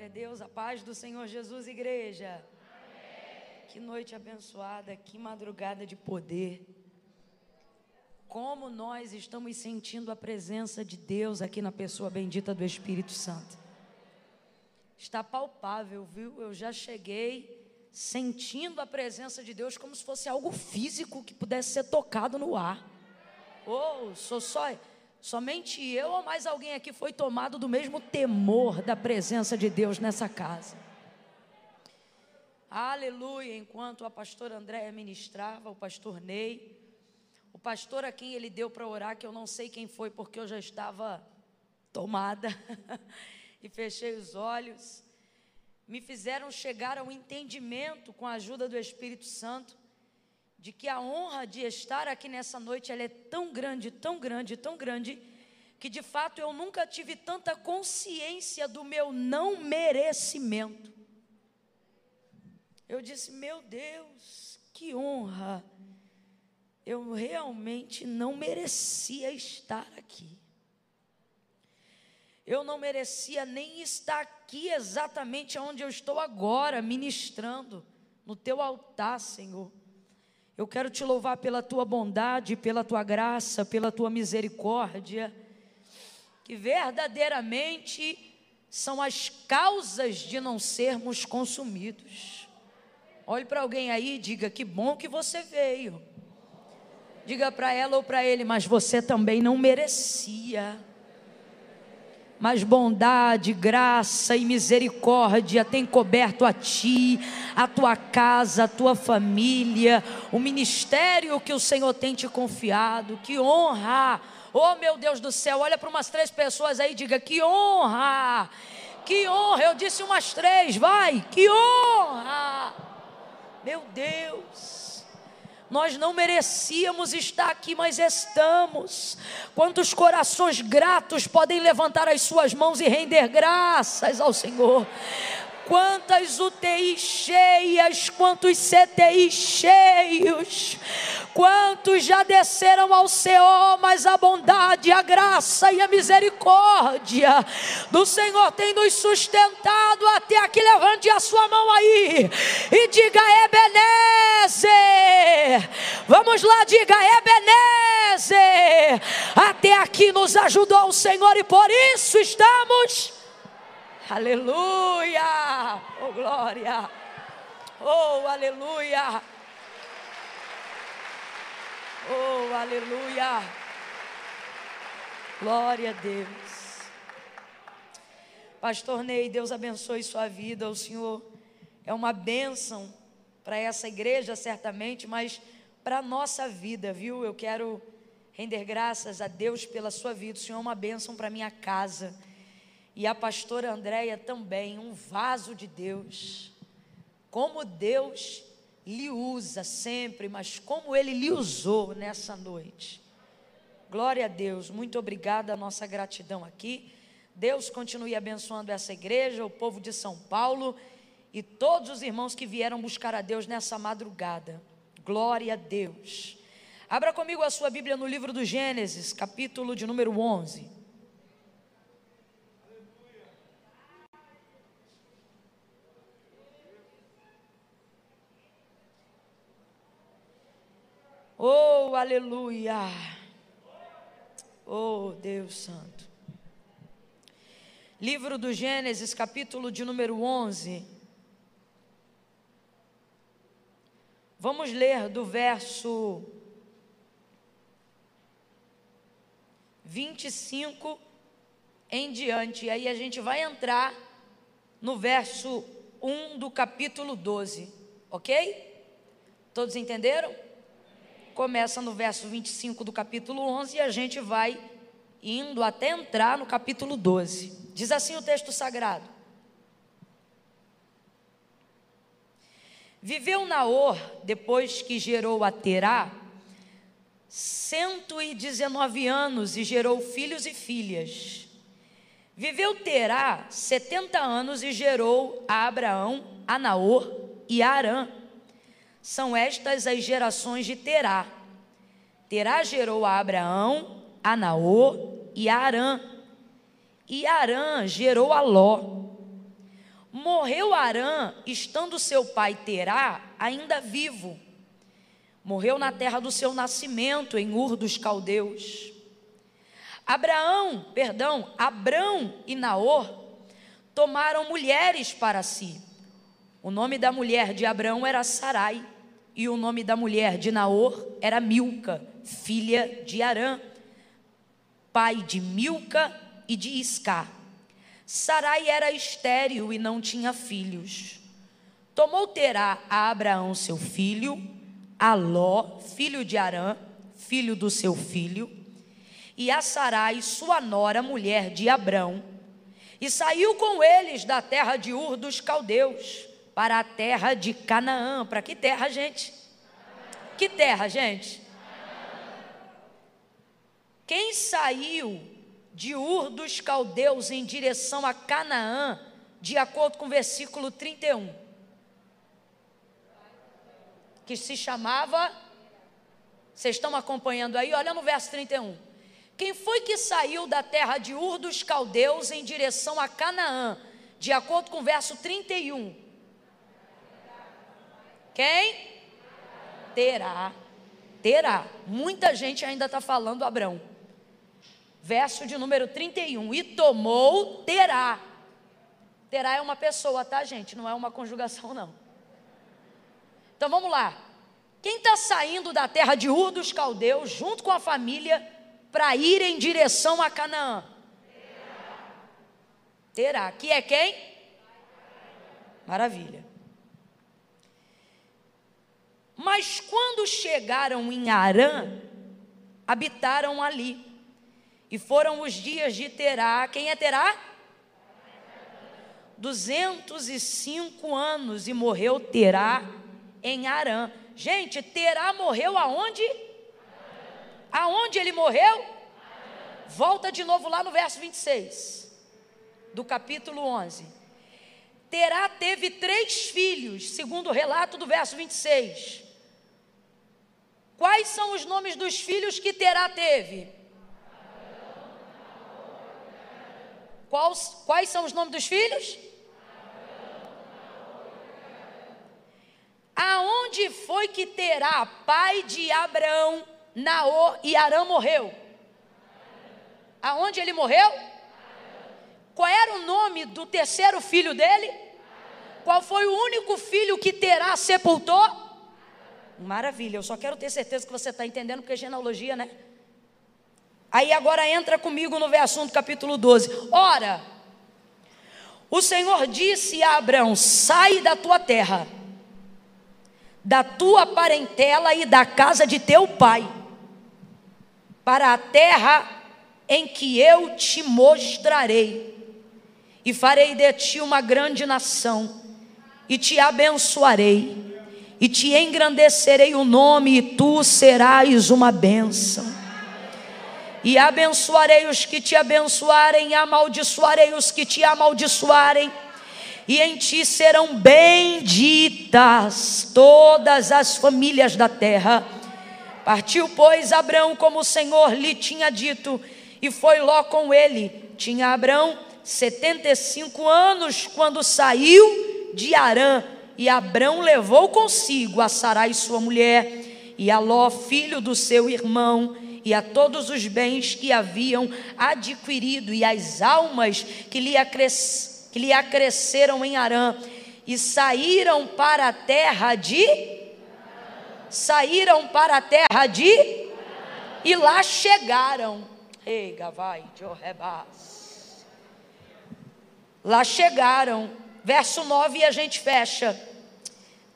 Glória a Deus, a paz do Senhor Jesus, igreja. Amém. Que noite abençoada, que madrugada de poder. Como nós estamos sentindo a presença de Deus aqui na pessoa bendita do Espírito Santo. Está palpável, viu? Eu já cheguei sentindo a presença de Deus como se fosse algo físico que pudesse ser tocado no ar. Ou oh, sou só Somente eu ou mais alguém aqui foi tomado do mesmo temor da presença de Deus nessa casa. Aleluia. Enquanto a pastora Andréia ministrava, o pastor Ney, o pastor a quem ele deu para orar, que eu não sei quem foi, porque eu já estava tomada e fechei os olhos, me fizeram chegar ao entendimento com a ajuda do Espírito Santo de que a honra de estar aqui nessa noite ela é tão grande, tão grande, tão grande, que de fato eu nunca tive tanta consciência do meu não merecimento. Eu disse, meu Deus, que honra. Eu realmente não merecia estar aqui. Eu não merecia nem estar aqui exatamente onde eu estou agora, ministrando, no teu altar, Senhor. Eu quero te louvar pela tua bondade, pela tua graça, pela tua misericórdia, que verdadeiramente são as causas de não sermos consumidos. Olhe para alguém aí e diga: Que bom que você veio. Diga para ela ou para ele, mas você também não merecia mas bondade, graça e misericórdia tem coberto a ti, a tua casa, a tua família, o ministério que o Senhor tem te confiado. Que honra! Oh meu Deus do céu, olha para umas três pessoas aí e diga: que honra! Que honra! Eu disse umas três, vai! Que honra! Meu Deus! Nós não merecíamos estar aqui, mas estamos. Quantos corações gratos podem levantar as suas mãos e render graças ao Senhor? Quantas UTIs cheias, quantos CTIs cheios, quantos já desceram ao céu, mas a bondade, a graça e a misericórdia do Senhor tem nos sustentado até aqui. Levante a sua mão aí e diga Ebenezer. Vamos lá, diga Ebenezer. Até aqui nos ajudou o Senhor e por isso estamos Aleluia! Oh glória! Oh aleluia! Oh aleluia! Glória a Deus. Pastor Ney, Deus abençoe sua vida. O Senhor é uma bênção para essa igreja, certamente, mas para a nossa vida, viu? Eu quero render graças a Deus pela sua vida. O Senhor é uma bênção para minha casa e a pastora Andréia também, um vaso de Deus. Como Deus lhe usa sempre, mas como Ele lhe usou nessa noite. Glória a Deus, muito obrigada, nossa gratidão aqui. Deus continue abençoando essa igreja, o povo de São Paulo e todos os irmãos que vieram buscar a Deus nessa madrugada. Glória a Deus. Abra comigo a sua Bíblia no livro do Gênesis, capítulo de número 11. Oh, aleluia. Oh, Deus Santo. Livro do Gênesis, capítulo de número 11. Vamos ler do verso 25 em diante. E aí a gente vai entrar no verso 1 do capítulo 12, ok? Todos entenderam? Começa no verso 25 do capítulo 11 e a gente vai indo até entrar no capítulo 12. Diz assim o texto sagrado: Viveu Naor, depois que gerou a Terá, 119 anos e gerou filhos e filhas. Viveu Terá 70 anos e gerou a Abraão, a Naor e a Arã. São estas as gerações de Terá. Terá gerou a Abraão, a Naor e a Arã. E Arã gerou a Ló. Morreu Arã, estando seu pai Terá ainda vivo. Morreu na terra do seu nascimento, em Ur dos Caldeus. Abraão, perdão, Abrão e Naor tomaram mulheres para si. O nome da mulher de Abraão era Sarai, e o nome da mulher de Naor era Milca, filha de Arã, pai de Milca e de Isca. Sarai era estéril e não tinha filhos. Tomou Terá a Abraão seu filho, a Ló, filho de Arã, filho do seu filho, e a Sarai, sua nora, mulher de Abrão, e saiu com eles da terra de Ur dos Caldeus para a terra de Canaã. Para que terra, gente? Que terra, gente? Quem saiu de Ur dos Caldeus em direção a Canaã, de acordo com o versículo 31, que se chamava, vocês estão acompanhando aí? Olha no verso 31. Quem foi que saiu da terra de Ur dos Caldeus em direção a Canaã, de acordo com o verso 31? Quem? Terá. Terá. Muita gente ainda está falando Abrão verso de número 31. E tomou terá. Terá é uma pessoa, tá, gente? Não é uma conjugação, não. Então vamos lá. Quem está saindo da terra de Ur dos Caldeus, junto com a família, para ir em direção a Canaã? Terá. Que é quem? Maravilha. Mas quando chegaram em Arã, habitaram ali. E foram os dias de Terá. Quem é Terá? 205 anos e morreu Terá em Arã. Gente, Terá morreu aonde? Aonde ele morreu? Volta de novo lá no verso 26 do capítulo 11. Terá teve três filhos, segundo o relato do verso 26. Quais são os nomes dos filhos que Terá teve? Quais, quais são os nomes dos filhos? Aonde foi que Terá, pai de Abraão, Naor e Arã morreu? Aonde ele morreu? Qual era o nome do terceiro filho dele? Qual foi o único filho que Terá sepultou? Maravilha, eu só quero ter certeza que você está entendendo, porque é genealogia, né? Aí agora entra comigo no do capítulo 12. Ora, o Senhor disse a Abraão: sai da tua terra, da tua parentela e da casa de teu pai, para a terra em que eu te mostrarei, e farei de ti uma grande nação, e te abençoarei, e te engrandecerei o nome, e tu serás uma bênção e abençoarei os que te abençoarem, e amaldiçoarei os que te amaldiçoarem, e em ti serão benditas todas as famílias da terra. Partiu, pois, Abraão como o Senhor lhe tinha dito, e foi Ló com ele. Tinha Abraão setenta e cinco anos quando saiu de Arã, e Abraão levou consigo a Sarai sua mulher, e a Ló, filho do seu irmão, e a todos os bens que haviam adquirido e as almas que lhe, acres, que lhe acresceram em Arã e saíram para a terra de saíram para a terra de e lá chegaram. Ei, Gavai, Lá chegaram. Verso 9 e a gente fecha.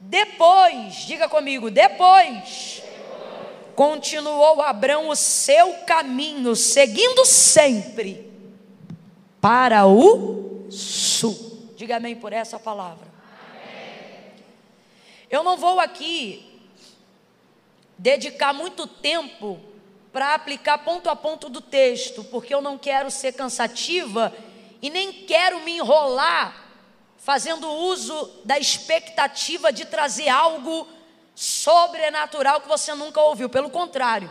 Depois, diga comigo, depois continuou Abraão o seu caminho, seguindo sempre para o sul. Diga amém por essa palavra. Eu não vou aqui dedicar muito tempo para aplicar ponto a ponto do texto, porque eu não quero ser cansativa e nem quero me enrolar fazendo uso da expectativa de trazer algo sobrenatural que você nunca ouviu. Pelo contrário,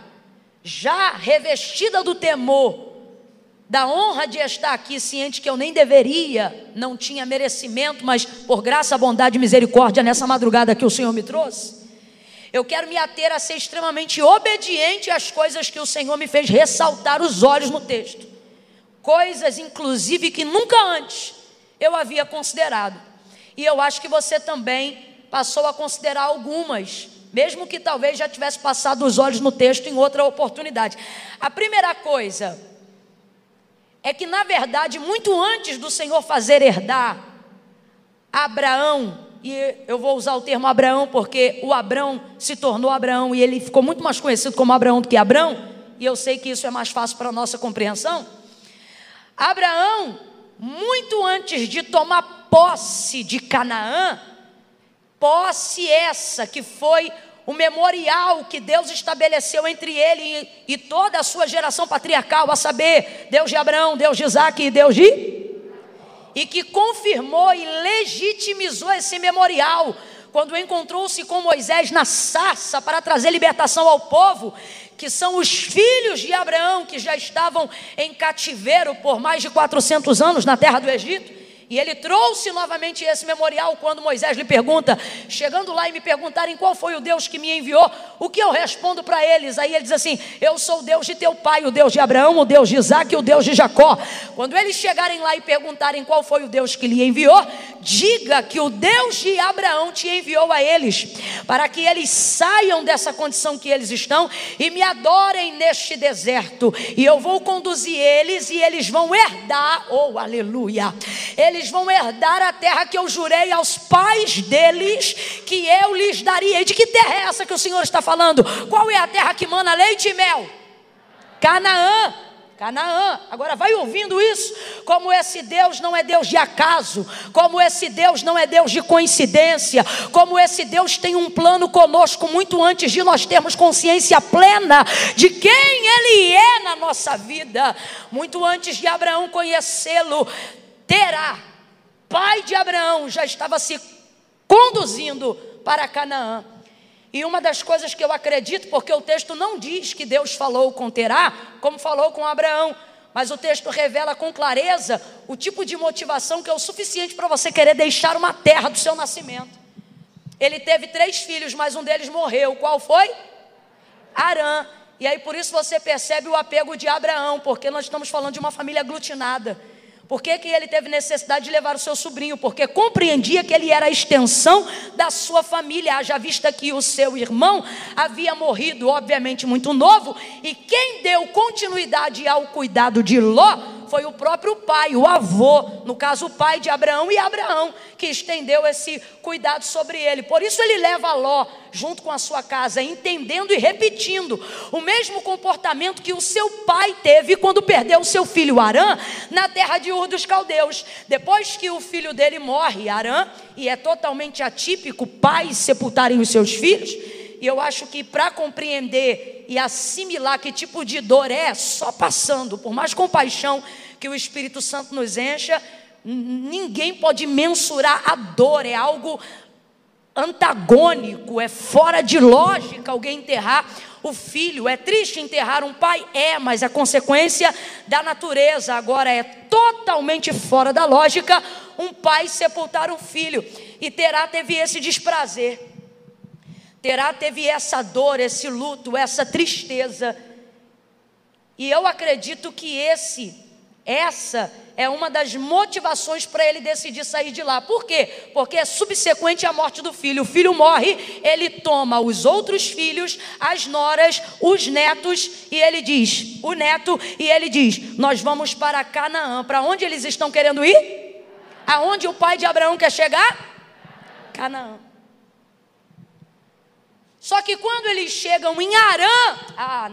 já revestida do temor da honra de estar aqui, ciente que eu nem deveria, não tinha merecimento, mas por graça, bondade e misericórdia, nessa madrugada que o Senhor me trouxe, eu quero me ater a ser extremamente obediente às coisas que o Senhor me fez ressaltar os olhos no texto. Coisas, inclusive, que nunca antes eu havia considerado. E eu acho que você também passou a considerar algumas, mesmo que talvez já tivesse passado os olhos no texto em outra oportunidade. A primeira coisa é que, na verdade, muito antes do Senhor fazer herdar Abraão, e eu vou usar o termo Abraão porque o Abraão se tornou Abraão e ele ficou muito mais conhecido como Abraão do que Abraão, e eu sei que isso é mais fácil para a nossa compreensão. Abraão, muito antes de tomar posse de Canaã, posse essa que foi o memorial que Deus estabeleceu entre ele e, toda a sua geração patriarcal, a saber, Deus de Abraão, Deus de Isaac e Deus de. E que confirmou e legitimizou esse memorial quando encontrou-se com Moisés na sarça para trazer libertação ao povo, que são os filhos de Abraão que já estavam em cativeiro por mais de 400 anos na terra do Egito. E ele trouxe novamente esse memorial quando Moisés lhe pergunta, chegando lá e me perguntarem qual foi o Deus que me enviou, o que eu respondo para eles? Aí ele diz assim: Eu sou o Deus de teu pai, o Deus de Abraão, o Deus de Isaac o Deus de Jacó. Quando eles chegarem lá e perguntarem qual foi o Deus que lhe enviou, diga que o Deus de Abraão te enviou a eles, para que eles saiam dessa condição que eles estão e me adorem neste deserto. E eu vou conduzir eles e eles vão herdar, oh aleluia, eles eles vão herdar a terra que eu jurei aos pais deles que eu lhes daria. E de que terra é essa que o Senhor está falando? Qual é a terra que mana leite e mel? Canaã. Canaã. Agora vai ouvindo isso, como esse Deus não é Deus de acaso, como esse Deus não é Deus de coincidência, como esse Deus tem um plano conosco muito antes de nós termos consciência plena de quem ele é na nossa vida, muito antes de Abraão conhecê-lo, terá pai de Abraão, já estava se conduzindo para Canaã. E uma das coisas que eu acredito, porque o texto não diz que Deus falou com Terá, como falou com Abraão, mas o texto revela com clareza o tipo de motivação que é o suficiente para você querer deixar uma terra do seu nascimento. Ele teve três filhos, mas um deles morreu. Qual foi? Arã. E aí por isso você percebe o apego de Abraão, porque nós estamos falando de uma família aglutinada. Por que, que ele teve necessidade de levar o seu sobrinho? Porque compreendia que ele era a extensão da sua família, haja vista que o seu irmão havia morrido, obviamente muito novo, e quem deu continuidade ao cuidado de Ló foi o próprio pai, o avô, no caso o pai de Abraão e Abraão, que estendeu esse cuidado sobre ele. Por isso ele leva Ló junto com a sua casa, entendendo e repetindo o mesmo comportamento que o seu pai teve quando perdeu o seu filho Arã na terra de Ur dos Caldeus. Depois que o filho dele morre, Arã, e é totalmente atípico pais sepultarem os seus filhos, e eu acho que para compreender e assimilar que tipo de dor é, só passando, por mais compaixão que o Espírito Santo nos encha, ninguém pode mensurar a dor, é algo antagônico, é fora de lógica alguém enterrar o filho. É triste enterrar um pai? É, mas a consequência da natureza agora é totalmente fora da lógica um pai sepultar um filho. E Terá teve esse desprazer. Terá teve essa dor, esse luto, essa tristeza. E eu acredito que esse, essa é uma das motivações para ele decidir sair de lá. Por quê? Porque é subsequente à morte do filho. O filho morre, ele toma os outros filhos, as noras, os netos, e ele diz: o neto, e ele diz: Nós vamos para Canaã. Para onde eles estão querendo ir? Aonde o pai de Abraão quer chegar? Canaã. Só que quando eles chegam em Arã, ah,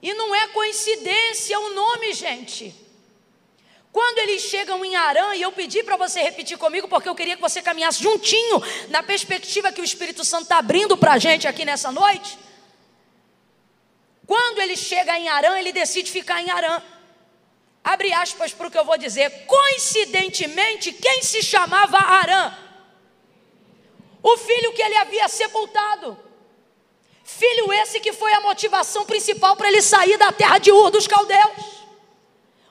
e não é coincidência o nome, gente. Quando eles chegam em Arã, e eu pedi para você repetir comigo, porque eu queria que você caminhasse juntinho na perspectiva que o Espírito Santo está abrindo para a gente aqui nessa noite. Quando ele chega em Arã, ele decide ficar em Arã. Abre aspas para o que eu vou dizer. Coincidentemente, quem se chamava Arã? O filho que ele havia sepultado. Filho esse que foi a motivação principal para ele sair da terra de Ur dos caldeus.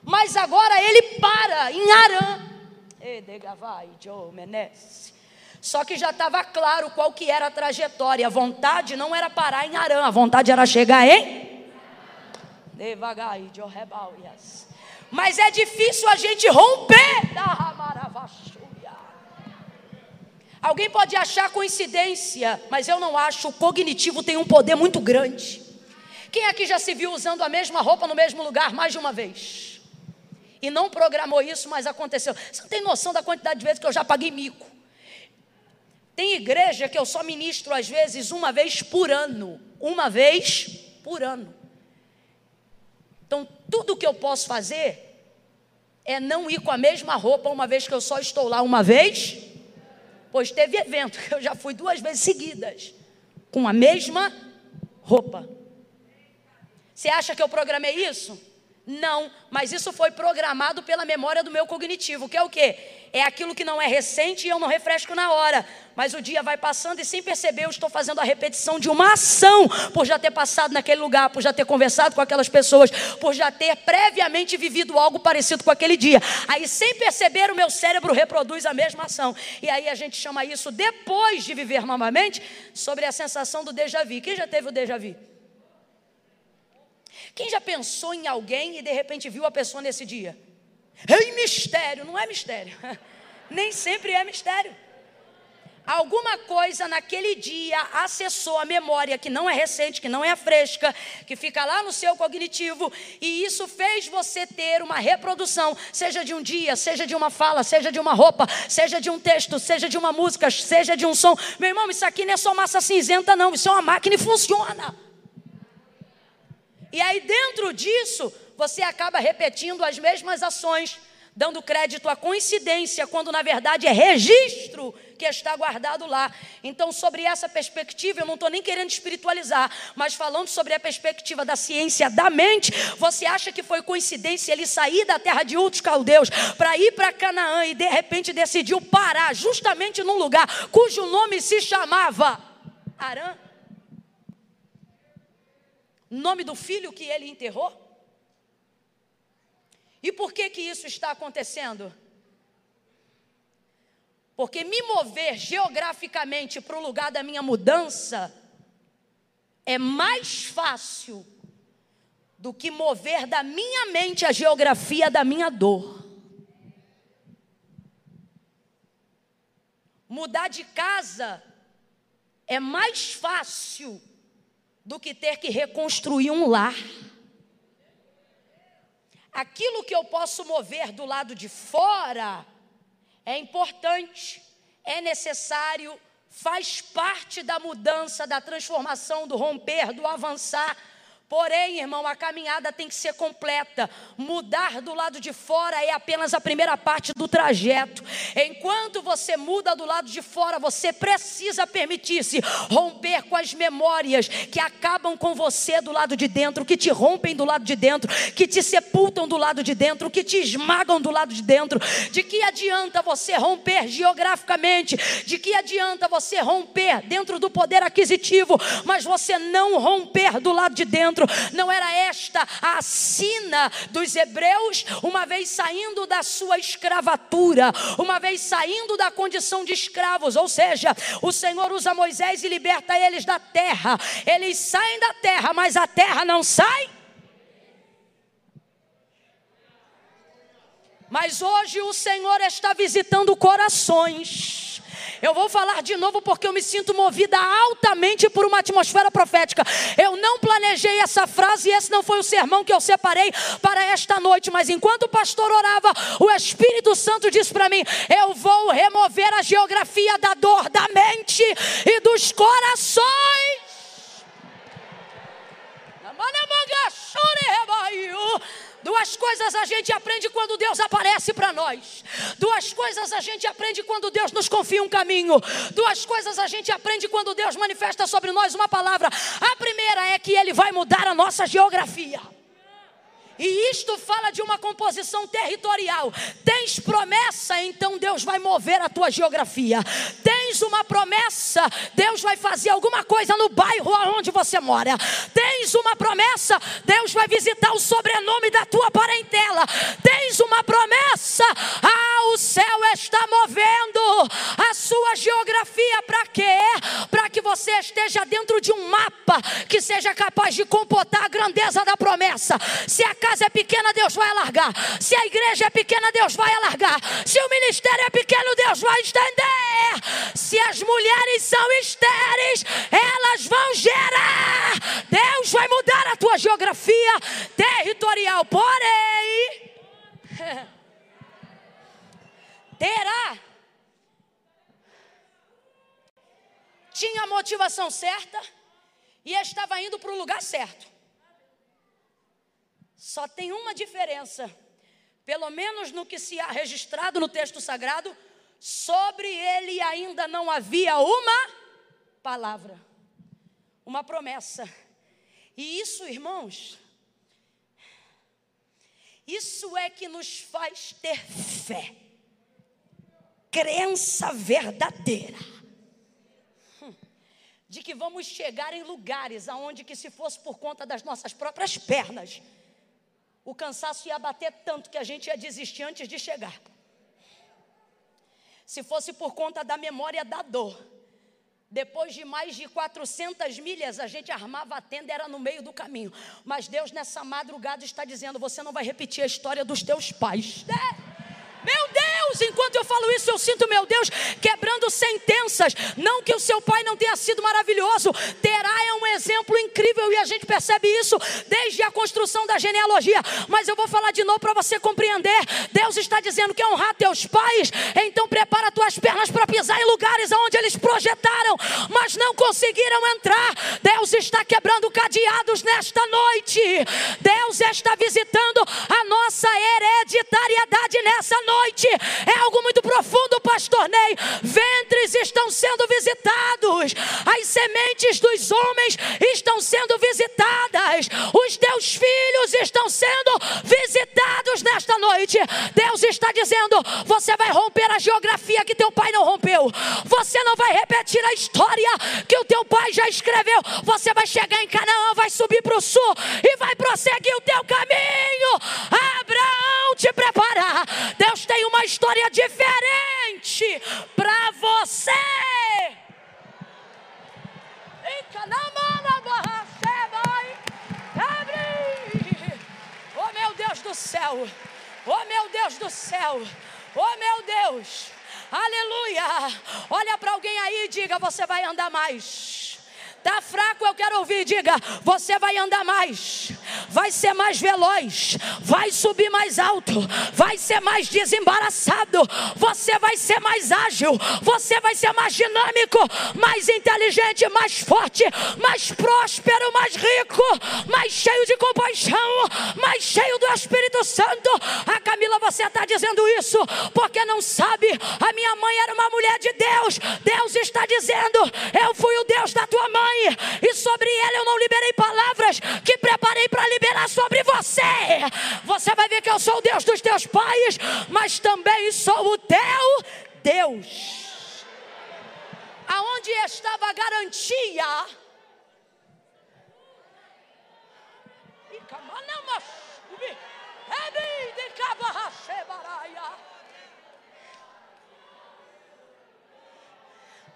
Mas agora ele para em Arã. Só que já estava claro qual que era a trajetória. A vontade não era parar em Arã, a vontade era chegar em mas é difícil a gente romper da Alguém pode achar coincidência, mas eu não acho. O cognitivo tem um poder muito grande. Quem aqui já se viu usando a mesma roupa no mesmo lugar mais de uma vez? E não programou isso, mas aconteceu. Você não tem noção da quantidade de vezes que eu já paguei mico. Tem igreja que eu só ministro às vezes uma vez por ano. Uma vez por ano. Então, tudo que eu posso fazer é não ir com a mesma roupa uma vez que eu só estou lá uma vez Pois teve evento que eu já fui duas vezes seguidas com a mesma roupa. Você acha que eu programei isso? Não, mas isso foi programado pela memória do meu cognitivo, que é o quê? É aquilo que não é recente e eu não refresco na hora. Mas o dia vai passando e sem perceber eu estou fazendo a repetição de uma ação, por já ter passado naquele lugar, por já ter conversado com aquelas pessoas, por já ter previamente vivido algo parecido com aquele dia. Aí sem perceber o meu cérebro reproduz a mesma ação. E aí a gente chama isso depois de viver novamente sobre a sensação do déjà vu. Quem já teve o déjà vu? Quem já pensou em alguém e de repente viu a pessoa nesse dia? É mistério, não é mistério. Nem sempre é mistério. Alguma coisa naquele dia acessou a memória que não é recente, que não é fresca, que fica lá no seu cognitivo, e isso fez você ter uma reprodução, seja de um dia, seja de uma fala, seja de uma roupa, seja de um texto, seja de uma música, seja de um som. Meu irmão, isso aqui não é só massa cinzenta, não, isso é uma máquina e funciona. E aí, dentro disso, você acaba repetindo as mesmas ações, dando crédito à coincidência, quando na verdade é registro que está guardado lá. Então, sobre essa perspectiva, eu não estou nem querendo espiritualizar, mas falando sobre a perspectiva da ciência da mente, você acha que foi coincidência ele sair da terra de outros caldeus para ir para Canaã e de repente decidiu parar justamente num lugar cujo nome se chamava Arã? Nome do filho que ele enterrou? E por que que isso está acontecendo? Porque me mover geograficamente para o lugar da minha mudança é mais fácil do que mover da minha mente a geografia da minha dor. Mudar de casa é mais fácil do que ter que reconstruir um lar. Aquilo que eu posso mover do lado de fora é importante, é necessário, faz parte da mudança, da transformação, do romper, do avançar Porém, irmão, a caminhada tem que ser completa. Mudar do lado de fora é apenas a primeira parte do trajeto. Enquanto você muda do lado de fora, você precisa permitir-se romper com as memórias que acabam com você do lado de dentro, que te rompem do lado de dentro, que te sepultam do lado de dentro, que te esmagam do lado de dentro. De que adianta você romper geograficamente? De que adianta você romper dentro do poder aquisitivo, mas você não romper do lado de dentro? Não era esta a sina dos hebreus, uma vez saindo da sua escravatura, uma vez saindo da condição de escravos, ou seja, o Senhor usa Moisés e liberta eles da terra. Eles saem da terra, mas a terra não sai. Mas hoje o Senhor está visitando corações eu vou falar de novo porque eu me sinto movida altamente por uma atmosfera profética. Eu não planejei essa frase e esse não foi o sermão que eu separei para esta noite, mas enquanto o pastor orava, o Espírito Santo disse para mim: Eu vou remover a geografia da dor da mente e dos corações. Duas coisas a gente aprende quando Deus aparece para nós. Duas coisas a gente aprende quando Deus nos confia um caminho. Duas coisas a gente aprende quando Deus manifesta sobre nós uma palavra. A primeira é que Ele vai mudar a nossa geografia. E isto fala de uma composição territorial. Tens promessa, então Deus vai mover a tua geografia. Tens uma promessa, Deus vai fazer alguma coisa no bairro onde você mora. Tens uma promessa, Deus vai visitar o sobrenome da tua parentela. Tens uma promessa, ah, o céu está movendo a sua geografia para quê? Para que você esteja dentro de um mapa que seja capaz de comportar a grandeza da promessa. Se a casa é pequena, Deus vai alargar. Se a igreja é pequena, Deus vai alargar. Se o ministério é pequeno, Deus vai estender. Se as mulheres são estéreis, elas vão gerar. Deus vai mudar a tua geografia territorial. Porém, terá. Tinha a motivação certa e estava indo para o lugar certo. Só tem uma diferença, pelo menos no que se há registrado no texto sagrado, sobre ele ainda não havia uma palavra, uma promessa. E isso, irmãos, isso é que nos faz ter fé, crença verdadeira de que vamos chegar em lugares aonde que se fosse por conta das nossas próprias pernas, o cansaço ia bater tanto que a gente ia desistir antes de chegar. Se fosse por conta da memória da dor, depois de mais de 400 milhas, a gente armava a tenda, era no meio do caminho. Mas Deus, nessa madrugada, está dizendo: você não vai repetir a história dos teus pais. É. Meu Deus, enquanto eu falo isso, eu sinto meu Deus quebrando sentenças. Não que o seu pai não tenha sido maravilhoso. Terá é um exemplo incrível e a gente percebe isso desde a construção da genealogia. Mas eu vou falar de novo para você compreender. Deus está dizendo que é honrar teus pais, então prepara tuas pernas para pisar em lugares onde eles projetaram, mas não conseguiram entrar. Deus está quebrando cadeados nesta noite. Deus está visitando a nossa hereditariedade nessa noite noite é algo muito profundo, pastor Ney. Ventres estão sendo visitados, as sementes dos homens estão sendo visitadas, os teus filhos estão sendo visitados nesta noite. Deus está dizendo: você vai romper a geografia que teu pai não rompeu, você não vai repetir a história que o teu pai já escreveu. Você vai chegar em Canaã, vai subir para o sul e vai prosseguir o teu caminho. Abraão te preparar. Deus tem uma história diferente para você. Oh meu Deus do céu, oh meu Deus do céu, oh meu Deus, aleluia. Olha para alguém aí e diga: você vai andar mais. Está fraco, eu quero ouvir. Diga: você vai andar mais, vai ser mais veloz, vai subir mais alto, vai ser mais desembaraçado, você vai ser mais ágil, você vai ser mais dinâmico, mais inteligente, mais forte, mais próspero, mais rico, mais cheio de compaixão, mais cheio do Espírito Santo. A Camila, você está dizendo isso porque não sabe. A minha mãe era uma mulher de Deus. Deus está dizendo: Eu fui o Deus da tua mãe e sobre ele eu não liberei palavras que preparei para liberar sobre você. Você vai ver que eu sou o Deus dos teus pais, mas também sou o teu Deus. Aonde estava a garantia?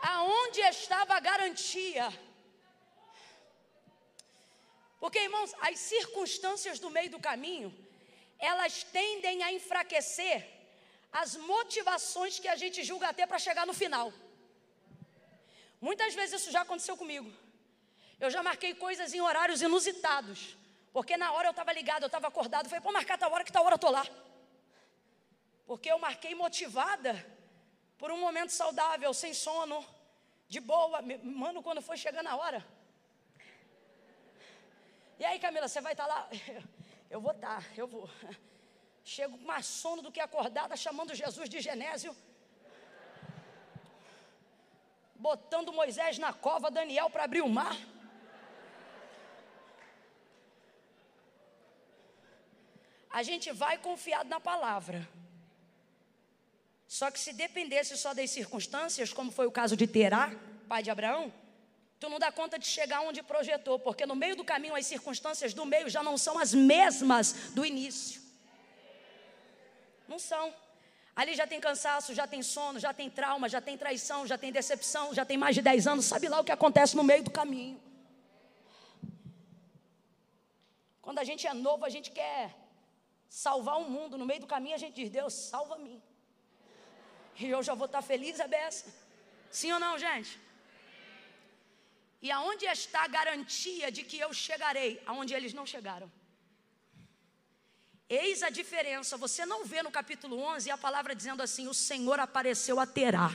Aonde estava a garantia? Porque, irmãos, as circunstâncias do meio do caminho, elas tendem a enfraquecer as motivações que a gente julga até para chegar no final. Muitas vezes isso já aconteceu comigo. Eu já marquei coisas em horários inusitados. Porque na hora eu estava ligado, eu estava acordado. Falei, pô, marcar tal hora que tal hora eu estou lá. Porque eu marquei motivada por um momento saudável, sem sono, de boa. Mano, quando foi chegando a hora, e aí, Camila, você vai estar tá lá? Eu vou estar, tá, eu vou. Chego mais sono do que acordada, chamando Jesus de Genésio. Botando Moisés na cova, Daniel para abrir o mar. a gente vai confiado na palavra. Só que se dependesse só das circunstâncias, como foi o caso de Terá, pai de Abraão, tu não dá conta de chegar onde projetou, porque no meio do caminho as circunstâncias do meio já não são as mesmas do início. Não são. Ali já tem cansaço, já tem sono, já tem trauma, já tem traição, já tem decepção, já tem mais de 10 anos, sabe lá o que acontece no meio do caminho. Quando a gente é novo, a gente quer salvar o mundo, no meio do caminho a gente diz: Deus, salva-me. E eu já vou estar feliz, é. Sim ou não, gente? E aonde está a garantia de que eu chegarei aonde eles não chegaram? Eis a diferença. Você não vê no capítulo 11 a palavra dizendo assim: O Senhor apareceu a Terá.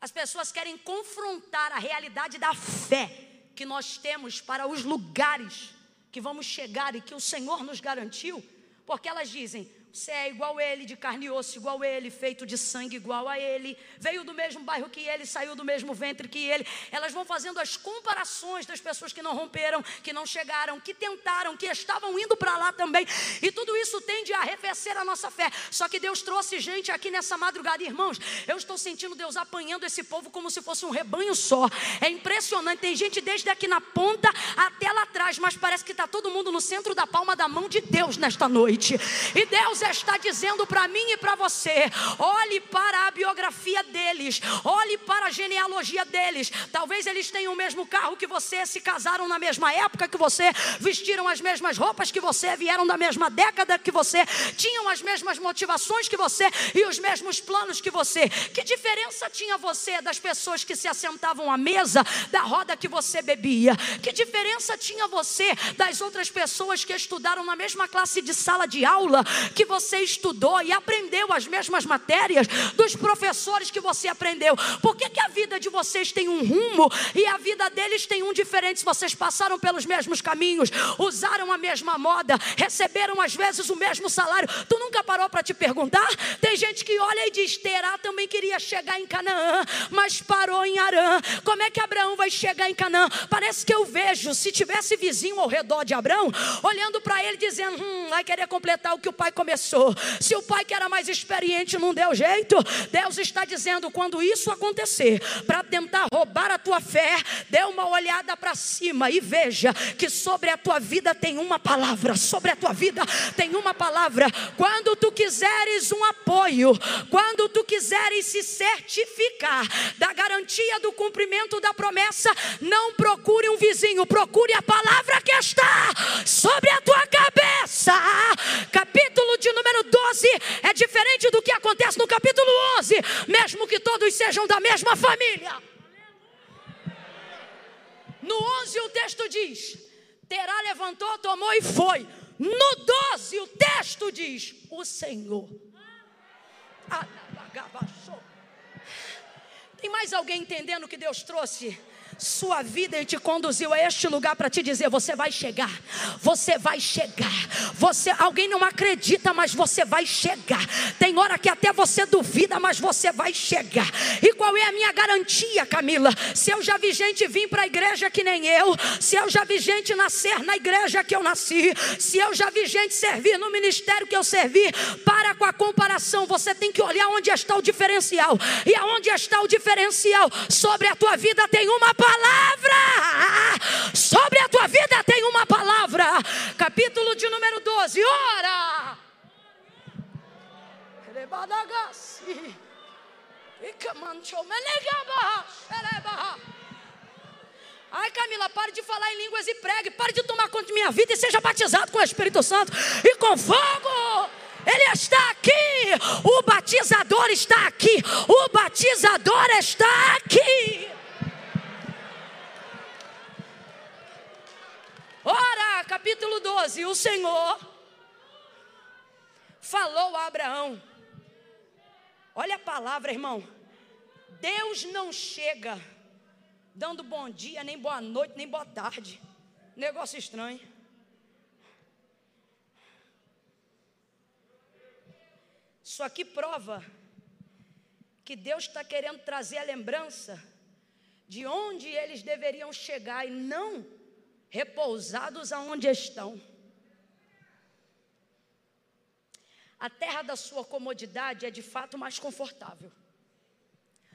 As pessoas querem confrontar a realidade da fé que nós temos para os lugares que vamos chegar e que o Senhor nos garantiu, porque elas dizem: você é igual a ele, de carne e osso, igual a ele, feito de sangue igual a ele, veio do mesmo bairro que ele, saiu do mesmo ventre que ele. Elas vão fazendo as comparações das pessoas que não romperam, que não chegaram, que tentaram, que estavam indo para lá também. E tudo isso tende a arrefecer a nossa fé. Só que Deus trouxe gente aqui nessa madrugada, irmãos. Eu estou sentindo Deus apanhando esse povo como se fosse um rebanho só. É impressionante. Tem gente desde aqui na ponta até lá atrás, mas parece que está todo mundo no centro da palma da mão de Deus nesta noite. E Deus está dizendo para mim e para você: olhe para a biografia deles, olhe para a genealogia deles. Talvez eles tenham o mesmo carro que você, se casaram na mesma época que você, vestiram as mesmas roupas que você, vieram da mesma década que você, tinham as mesmas motivações que você e os mesmos planos que você. Que diferença tinha você das pessoas que se assentavam à mesa da roda que você bebia? Que diferença tinha você das outras pessoas que estudaram na mesma classe de sala de aula que você? Você estudou e aprendeu as mesmas matérias dos professores que você aprendeu. Por que, que a vida de vocês tem um rumo e a vida deles tem um diferente? Vocês passaram pelos mesmos caminhos, usaram a mesma moda, receberam às vezes o mesmo salário, tu nunca parou para te perguntar? Tem gente que olha e diz: Terá também queria chegar em Canaã, mas parou em Arã. Como é que Abraão vai chegar em Canaã? Parece que eu vejo, se tivesse vizinho ao redor de Abraão, olhando para ele dizendo: Hum, vai querer completar o que o pai começou se o pai que era mais experiente não deu jeito, Deus está dizendo: quando isso acontecer, para tentar roubar a tua fé, dê uma olhada para cima e veja que sobre a tua vida tem uma palavra, sobre a tua vida tem uma palavra. Quando tu quiseres um apoio, quando tu quiseres se certificar da garantia do cumprimento da promessa, não procure um vizinho, procure a palavra que está sobre a tua cabeça. Capítulo número 12 é diferente do que acontece no capítulo 11, mesmo que todos sejam da mesma família. No 11 o texto diz: Terá levantou, tomou e foi. No 12 o texto diz: O Senhor. Tem mais alguém entendendo o que Deus trouxe? Sua vida e te conduziu a este lugar para te dizer: você vai chegar, você vai chegar. Você, alguém não acredita, mas você vai chegar. Tem hora que até você duvida, mas você vai chegar. E qual é a minha garantia, Camila? Se eu já vi gente vir para a igreja que nem eu, se eu já vi gente nascer na igreja que eu nasci, se eu já vi gente servir no ministério que eu servi, para com a comparação, você tem que olhar onde está o diferencial. E aonde está o diferencial? Sobre a tua vida tem uma palavra. Sobre a tua vida tem uma palavra. Capítulo de número 12. Ora. Ai, Camila, pare de falar em línguas e pregue. Pare de tomar conta de minha vida e seja batizado com o Espírito Santo e com fogo. Ele está aqui. O batizador está aqui. O batizador está aqui. Ora, capítulo 12: o Senhor falou a Abraão. Olha a palavra, irmão. Deus não chega dando bom dia, nem boa noite, nem boa tarde. Negócio estranho. Isso aqui prova que Deus está querendo trazer a lembrança de onde eles deveriam chegar e não repousados aonde estão. A terra da sua comodidade é de fato mais confortável.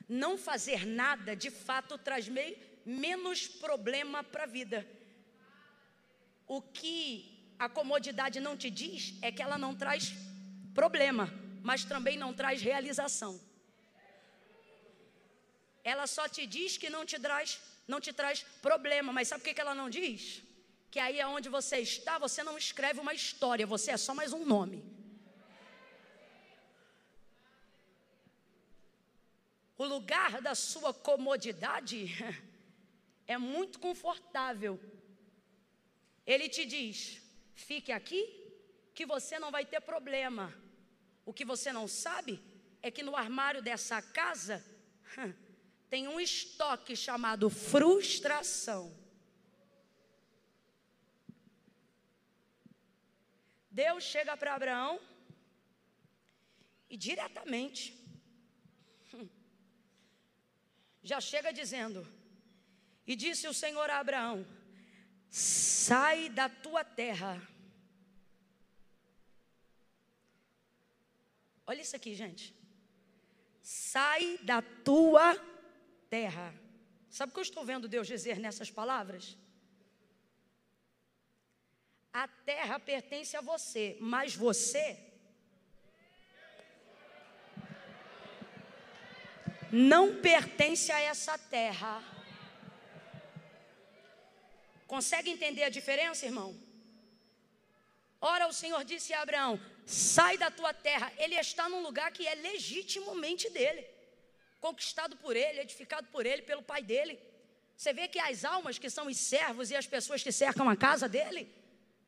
Não fazer nada de fato traz meio, menos problema para a vida. O que a comodidade não te diz é que ela não traz problema, mas também não traz realização. Ela só te diz que não te traz, não te traz problema, mas sabe o que ela não diz? Que aí é onde você está, você não escreve uma história, você é só mais um nome. O lugar da sua comodidade é muito confortável. Ele te diz: fique aqui, que você não vai ter problema. O que você não sabe é que no armário dessa casa tem um estoque chamado frustração. Deus chega para Abraão e diretamente hum, já chega dizendo: E disse o Senhor a Abraão: Sai da tua terra. Olha isso aqui, gente. Sai da tua terra. Sabe o que eu estou vendo Deus dizer nessas palavras? A terra pertence a você, mas você não pertence a essa terra. Consegue entender a diferença, irmão? Ora, o Senhor disse a Abraão: sai da tua terra. Ele está num lugar que é legitimamente dele conquistado por ele, edificado por ele, pelo pai dele. Você vê que as almas que são os servos e as pessoas que cercam a casa dele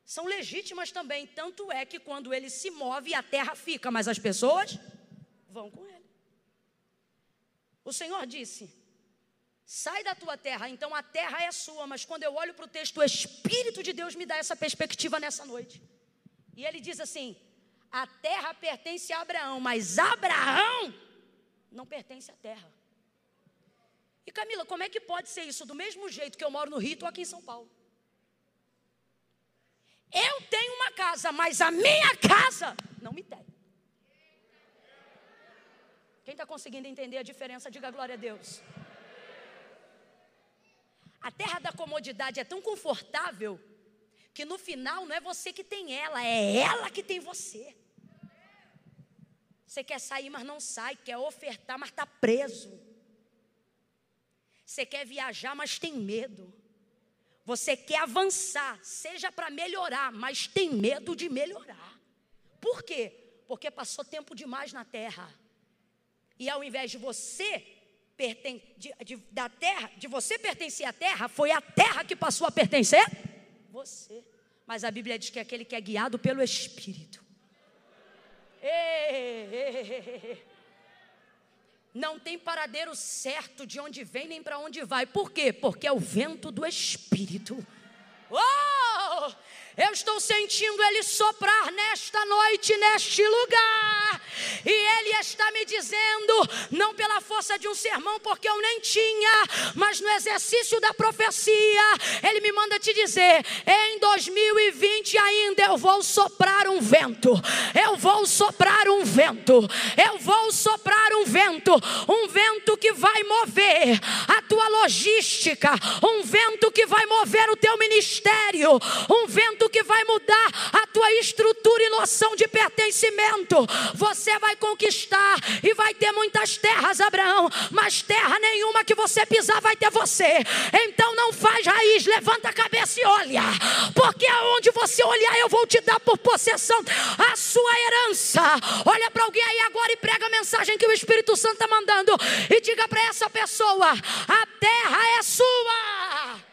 são legítimas também. Tanto é que quando ele se move, a terra fica, mas as pessoas vão com ele. O Senhor disse: sai da tua terra. Então a terra é sua, mas quando eu olho para o texto, o Espírito de Deus me dá essa perspectiva nessa noite. E ele diz assim: a terra pertence a Abraão, mas Abraão não pertence à terra. E Camila, como é que pode ser isso? Do mesmo jeito que eu moro no Rio, estou aqui em São Paulo. Eu tenho uma casa, mas a minha casa não me tem. Quem está conseguindo entender a diferença, diga glória a Deus. A terra da comodidade é tão confortável que no final não é você que tem ela, é ela que tem você. Você quer sair, mas não sai. Quer ofertar, mas está preso. Você quer viajar, mas tem medo. Você quer avançar, seja para melhorar, mas tem medo de melhorar. Por quê? Porque passou tempo demais na terra. E ao invés de você perten de, de, da terra, de você pertencer à terra, foi a terra que passou a pertencer você. Mas a Bíblia diz que é aquele que é guiado pelo Espírito. Não tem paradeiro certo de onde vem nem para onde vai. Por quê? Porque é o vento do Espírito. Oh! Eu estou sentindo Ele soprar nesta noite, neste lugar. E Ele está me dizendo, não pela força de um sermão, porque eu nem tinha, mas no exercício da profecia, Ele me manda te dizer: em 2020 ainda eu vou soprar um vento. Eu vou soprar um vento. Eu vou soprar um vento. Um vento que vai mover a tua logística. Um vento que vai mover o teu ministério. Um vento que vai mudar a tua estrutura e noção de pertencimento. Você vai conquistar e vai ter muitas terras, Abraão, mas terra nenhuma que você pisar vai ter você. Então não faz raiz, levanta a cabeça e olha, porque aonde você olhar eu vou te dar por possessão a sua herança. Olha para alguém aí agora e prega a mensagem que o Espírito Santo está mandando e diga para essa pessoa: a terra é sua.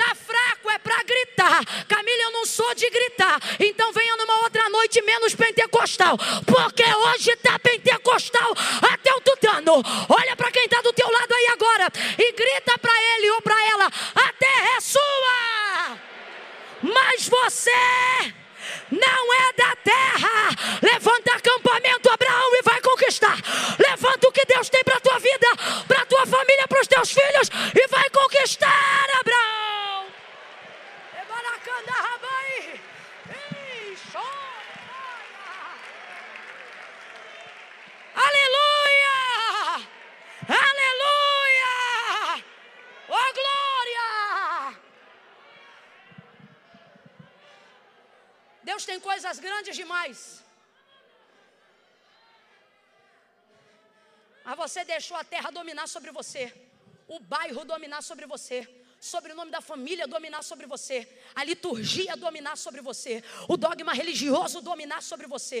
Está fraco, é para gritar. Camila, eu não sou de gritar. Então venha numa outra noite menos pentecostal. Porque hoje está pentecostal até o tutano. Olha para quem está do teu lado aí agora e grita para ele ou para ela: a terra é sua. Mas você não é da terra. Levanta acampamento, Abraão, e vai conquistar. Levanta o que Deus tem para tua vida, para tua família, para os teus filhos, Deus tem coisas grandes demais. Mas você deixou a terra dominar sobre você, o bairro dominar sobre você, sobre o nome da família dominar sobre você, a liturgia dominar sobre você, o dogma religioso dominar sobre você,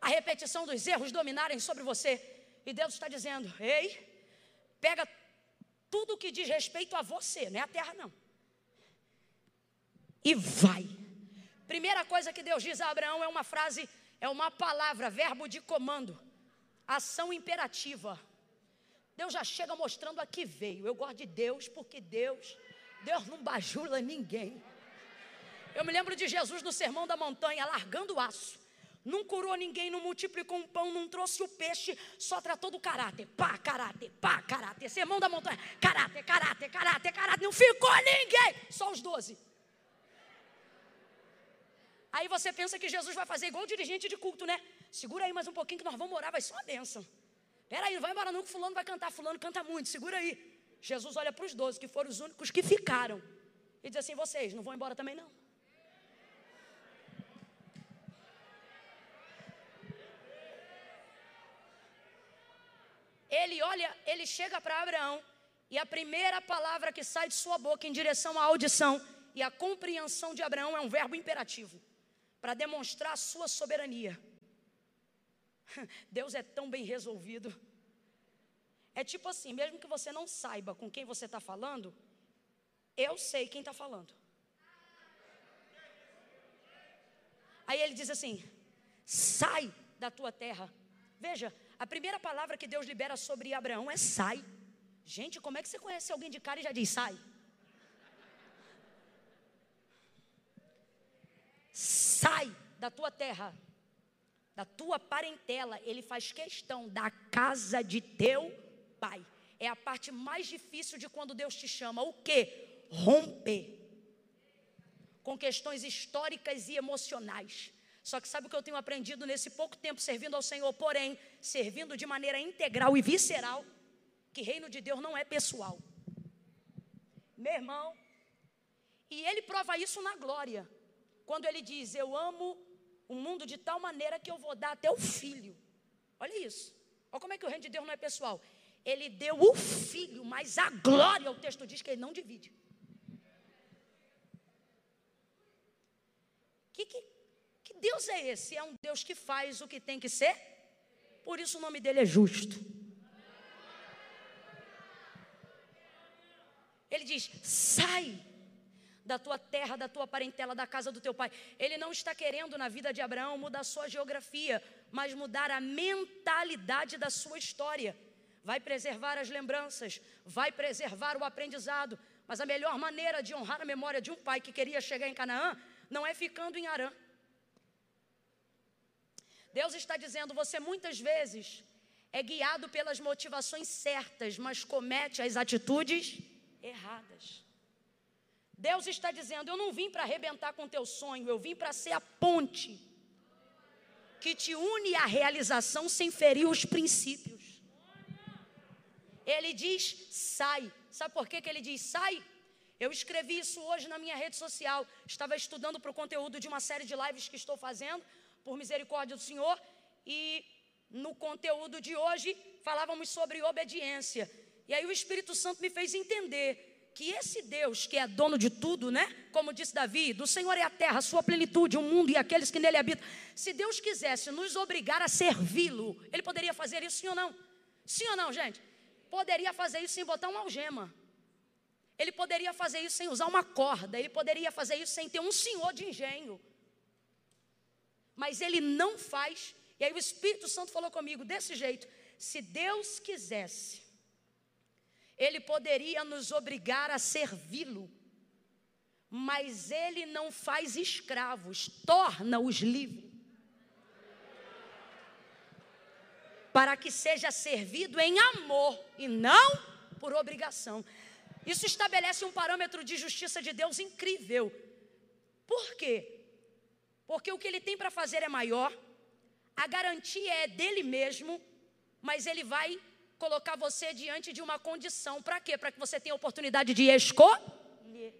a repetição dos erros dominarem sobre você. E Deus está dizendo: ei, pega tudo que diz respeito a você, não é a terra, não. E vai. Primeira coisa que Deus diz a Abraão é uma frase, é uma palavra, verbo de comando, ação imperativa. Deus já chega mostrando a que veio. Eu gosto de Deus porque Deus, Deus não bajula ninguém. Eu me lembro de Jesus no Sermão da Montanha, largando o aço. Não curou ninguém, não multiplicou um pão, não trouxe o peixe, só tratou do caráter. Pá, caráter, pá, caráter. Sermão da montanha, caráter, caráter, caráter, caráter. Não ficou ninguém, só os doze. Aí você pensa que Jesus vai fazer igual dirigente de culto, né? Segura aí mais um pouquinho que nós vamos orar, vai ser uma bênção. Peraí, não vai embora não que fulano vai cantar, fulano canta muito, segura aí. Jesus olha para os doze, que foram os únicos que ficaram. E diz assim, vocês não vão embora também não. Ele olha, ele chega para Abraão e a primeira palavra que sai de sua boca em direção à audição e à compreensão de Abraão é um verbo imperativo para demonstrar a sua soberania. Deus é tão bem resolvido. É tipo assim, mesmo que você não saiba com quem você está falando, eu sei quem está falando. Aí ele diz assim: sai da tua terra. Veja, a primeira palavra que Deus libera sobre Abraão é sai. Gente, como é que você conhece alguém de cara e já diz sai? Sai da tua terra da tua parentela, ele faz questão da casa de teu pai. É a parte mais difícil de quando Deus te chama. O que? Romper com questões históricas e emocionais. Só que sabe o que eu tenho aprendido nesse pouco tempo servindo ao Senhor, porém, servindo de maneira integral e visceral, que reino de Deus não é pessoal. Meu irmão, e ele prova isso na glória, quando ele diz: Eu amo o mundo de tal maneira que eu vou dar até o filho. Olha isso. Olha como é que o reino de Deus não é pessoal. Ele deu o filho, mas a glória, o texto diz que ele não divide. Que, que, que Deus é esse? É um Deus que faz o que tem que ser, por isso o nome dele é justo. Ele diz: sai da tua terra, da tua parentela, da casa do teu pai. Ele não está querendo na vida de Abraão mudar a sua geografia, mas mudar a mentalidade da sua história. Vai preservar as lembranças, vai preservar o aprendizado. Mas a melhor maneira de honrar a memória de um pai que queria chegar em Canaã não é ficando em Arã. Deus está dizendo: você muitas vezes é guiado pelas motivações certas, mas comete as atitudes erradas. Deus está dizendo: Eu não vim para arrebentar com teu sonho, eu vim para ser a ponte que te une à realização sem ferir os princípios. Ele diz: sai. Sabe por que, que ele diz sai? Eu escrevi isso hoje na minha rede social. Estava estudando para o conteúdo de uma série de lives que estou fazendo, por misericórdia do Senhor, e no conteúdo de hoje falávamos sobre obediência. E aí o Espírito Santo me fez entender que esse Deus que é dono de tudo, né? Como disse Davi, do Senhor é a terra, a sua plenitude, o mundo e aqueles que nele habitam. Se Deus quisesse nos obrigar a servi-lo, ele poderia fazer isso sim ou não? Sim ou não, gente? Poderia fazer isso sem botar uma algema. Ele poderia fazer isso sem usar uma corda, ele poderia fazer isso sem ter um senhor de engenho. Mas ele não faz. E aí o Espírito Santo falou comigo desse jeito: se Deus quisesse ele poderia nos obrigar a servi-lo, mas ele não faz escravos, torna-os livres. Para que seja servido em amor e não por obrigação. Isso estabelece um parâmetro de justiça de Deus incrível. Por quê? Porque o que ele tem para fazer é maior, a garantia é dele mesmo, mas ele vai colocar você diante de uma condição. Para quê? Para que você tenha a oportunidade de escolher.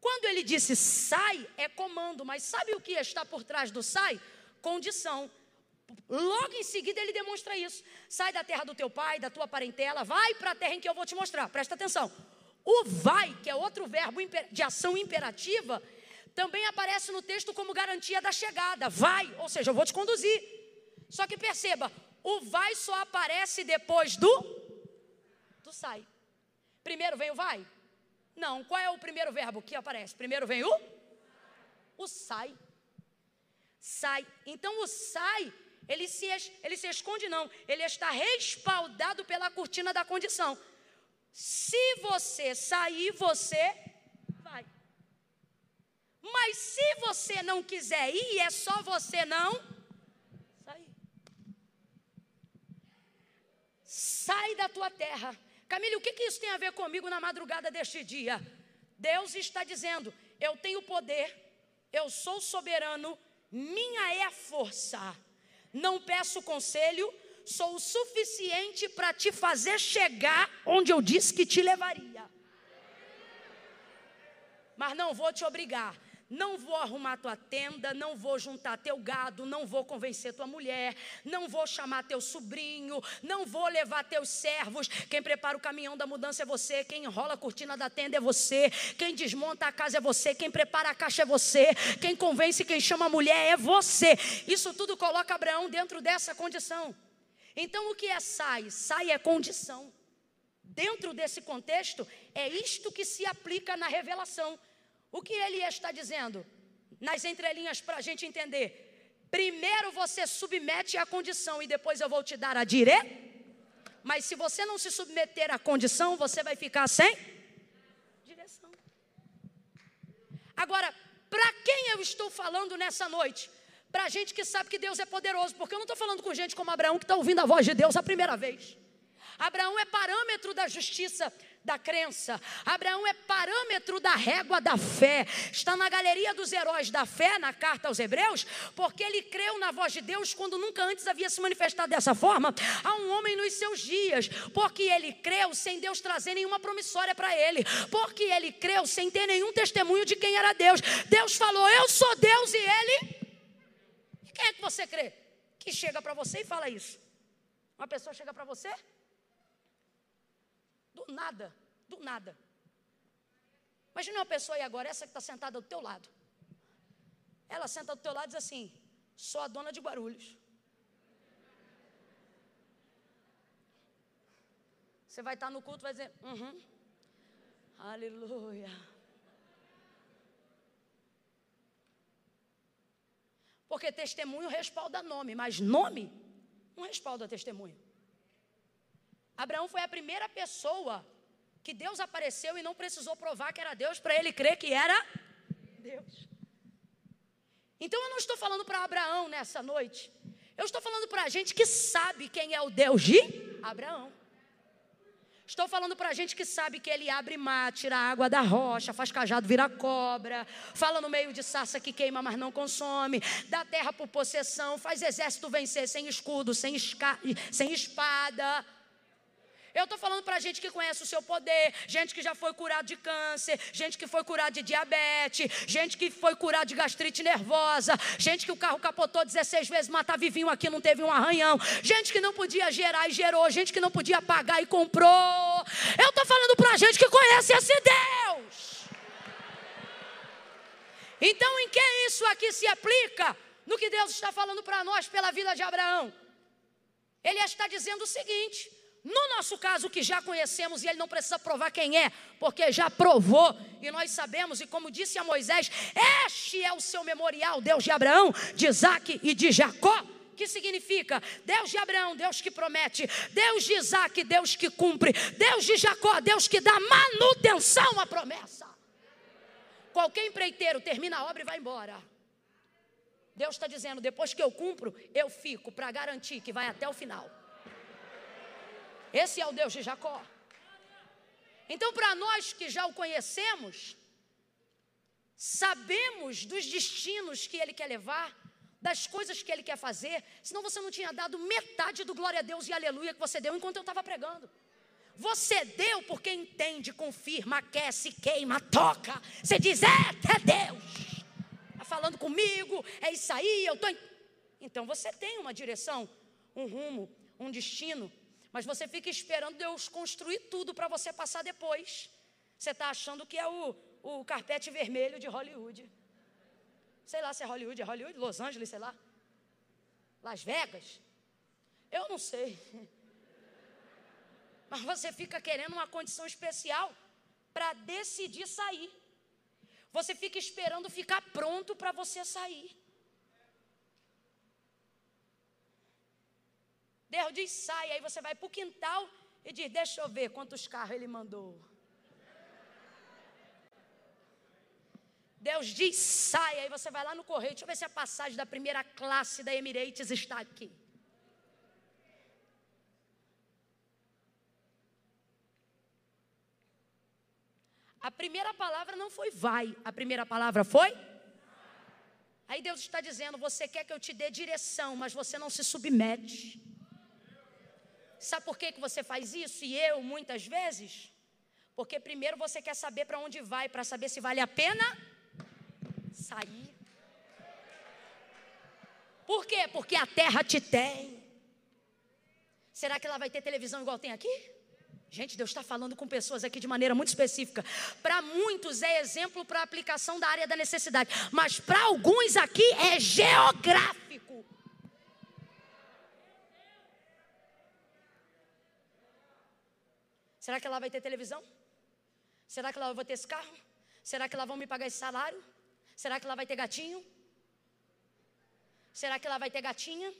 Quando ele disse sai, é comando, mas sabe o que está por trás do sai? Condição. Logo em seguida ele demonstra isso. Sai da terra do teu pai, da tua parentela, vai para a terra em que eu vou te mostrar. Presta atenção. O vai, que é outro verbo de ação imperativa, também aparece no texto como garantia da chegada. Vai, ou seja, eu vou te conduzir. Só que perceba, o vai só aparece depois do do sai. Primeiro vem o vai? Não. Qual é o primeiro verbo que aparece? Primeiro vem o o sai. Sai. Então o sai, ele se, ele se esconde não, ele está respaldado pela cortina da condição. Se você sair, você vai. Mas se você não quiser ir, é só você não sair. Sai da tua terra. Camille, o que, que isso tem a ver comigo na madrugada deste dia? Deus está dizendo: eu tenho poder, eu sou soberano, minha é a força. Não peço conselho, sou o suficiente para te fazer chegar onde eu disse que te levaria. Mas não vou te obrigar. Não vou arrumar tua tenda, não vou juntar teu gado, não vou convencer tua mulher, não vou chamar teu sobrinho, não vou levar teus servos. Quem prepara o caminhão da mudança é você, quem enrola a cortina da tenda é você, quem desmonta a casa é você, quem prepara a caixa é você, quem convence, quem chama a mulher é você. Isso tudo coloca Abraão dentro dessa condição. Então o que é sai? Sai é condição. Dentro desse contexto, é isto que se aplica na revelação. O que ele está dizendo? Nas entrelinhas para a gente entender. Primeiro você submete à condição e depois eu vou te dar a direita. Mas se você não se submeter à condição, você vai ficar sem direção. Agora, para quem eu estou falando nessa noite? Para gente que sabe que Deus é poderoso, porque eu não estou falando com gente como Abraão que está ouvindo a voz de Deus a primeira vez. Abraão é parâmetro da justiça da crença. Abraão é parâmetro da régua da fé. Está na galeria dos heróis da fé, na carta aos Hebreus, porque ele creu na voz de Deus quando nunca antes havia se manifestado dessa forma a um homem nos seus dias. Porque ele creu sem Deus trazer nenhuma promissória para ele. Porque ele creu sem ter nenhum testemunho de quem era Deus. Deus falou: Eu sou Deus e ele. E quem é que você crê? Que chega para você e fala isso. Uma pessoa chega para você do nada, do nada. Imagina uma pessoa aí agora, essa que está sentada do teu lado. Ela senta do teu lado e diz assim: sou a dona de Guarulhos. Você vai estar no culto e vai dizer, uhum, aleluia. Porque testemunho respalda nome, mas nome não respalda testemunho. Abraão foi a primeira pessoa que Deus apareceu e não precisou provar que era Deus para ele crer que era Deus. Então eu não estou falando para Abraão nessa noite. Eu estou falando para a gente que sabe quem é o Deus de Abraão. Estou falando para a gente que sabe que ele abre mar, tira água da rocha, faz cajado virar cobra, fala no meio de sarça que queima, mas não consome, dá terra por possessão, faz exército vencer sem escudo, sem, sem espada. Eu estou falando para gente que conhece o seu poder, gente que já foi curado de câncer, gente que foi curado de diabetes, gente que foi curado de gastrite nervosa, gente que o carro capotou 16 vezes, mas está vivinho aqui, não teve um arranhão, gente que não podia gerar e gerou, gente que não podia pagar e comprou. Eu estou falando para gente que conhece esse Deus. Então, em que isso aqui se aplica? No que Deus está falando para nós pela vida de Abraão. Ele está dizendo o seguinte: no nosso caso, que já conhecemos, e ele não precisa provar quem é, porque já provou, e nós sabemos, e como disse a Moisés, este é o seu memorial, Deus de Abraão, de Isaac e de Jacó. Que significa Deus de Abraão, Deus que promete, Deus de Isaac, Deus que cumpre, Deus de Jacó, Deus que dá manutenção à promessa. Qualquer empreiteiro termina a obra e vai embora. Deus está dizendo: depois que eu cumpro, eu fico para garantir que vai até o final. Esse é o Deus de Jacó. Então, para nós que já o conhecemos, sabemos dos destinos que ele quer levar, das coisas que ele quer fazer, senão você não tinha dado metade do glória a Deus e aleluia que você deu enquanto eu estava pregando. Você deu porque entende, confirma, aquece, queima, toca. Você diz, é, é Deus. Está falando comigo, é isso aí, eu estou. Então você tem uma direção, um rumo, um destino. Mas você fica esperando Deus construir tudo para você passar depois. Você está achando que é o, o carpete vermelho de Hollywood. Sei lá se é Hollywood, é Hollywood, Los Angeles, sei lá. Las Vegas. Eu não sei. Mas você fica querendo uma condição especial para decidir sair. Você fica esperando ficar pronto para você sair. Deus diz sai, aí você vai para o quintal e diz: Deixa eu ver quantos carros ele mandou. Deus diz sai, aí você vai lá no correio. Deixa eu ver se a passagem da primeira classe da Emirates está aqui. A primeira palavra não foi vai, a primeira palavra foi? Aí Deus está dizendo: você quer que eu te dê direção, mas você não se submete. Sabe por que, que você faz isso? E eu, muitas vezes? Porque primeiro você quer saber para onde vai, para saber se vale a pena sair. Por quê? Porque a terra te tem. Será que ela vai ter televisão igual tem aqui? Gente, Deus está falando com pessoas aqui de maneira muito específica. Para muitos é exemplo para aplicação da área da necessidade, mas para alguns aqui é geográfico. Será que ela vai ter televisão? Será que ela vai ter esse carro? Será que ela vai me pagar esse salário? Será que ela vai ter gatinho? Será que ela vai ter gatinha?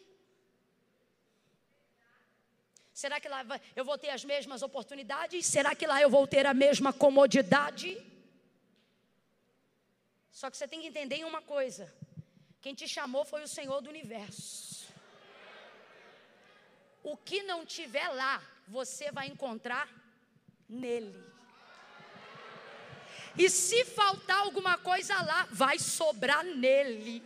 Será que lá eu vou ter as mesmas oportunidades? Será que lá eu vou ter a mesma comodidade? Só que você tem que entender uma coisa: quem te chamou foi o Senhor do universo. O que não tiver lá, você vai encontrar nele. E se faltar alguma coisa lá, vai sobrar nele.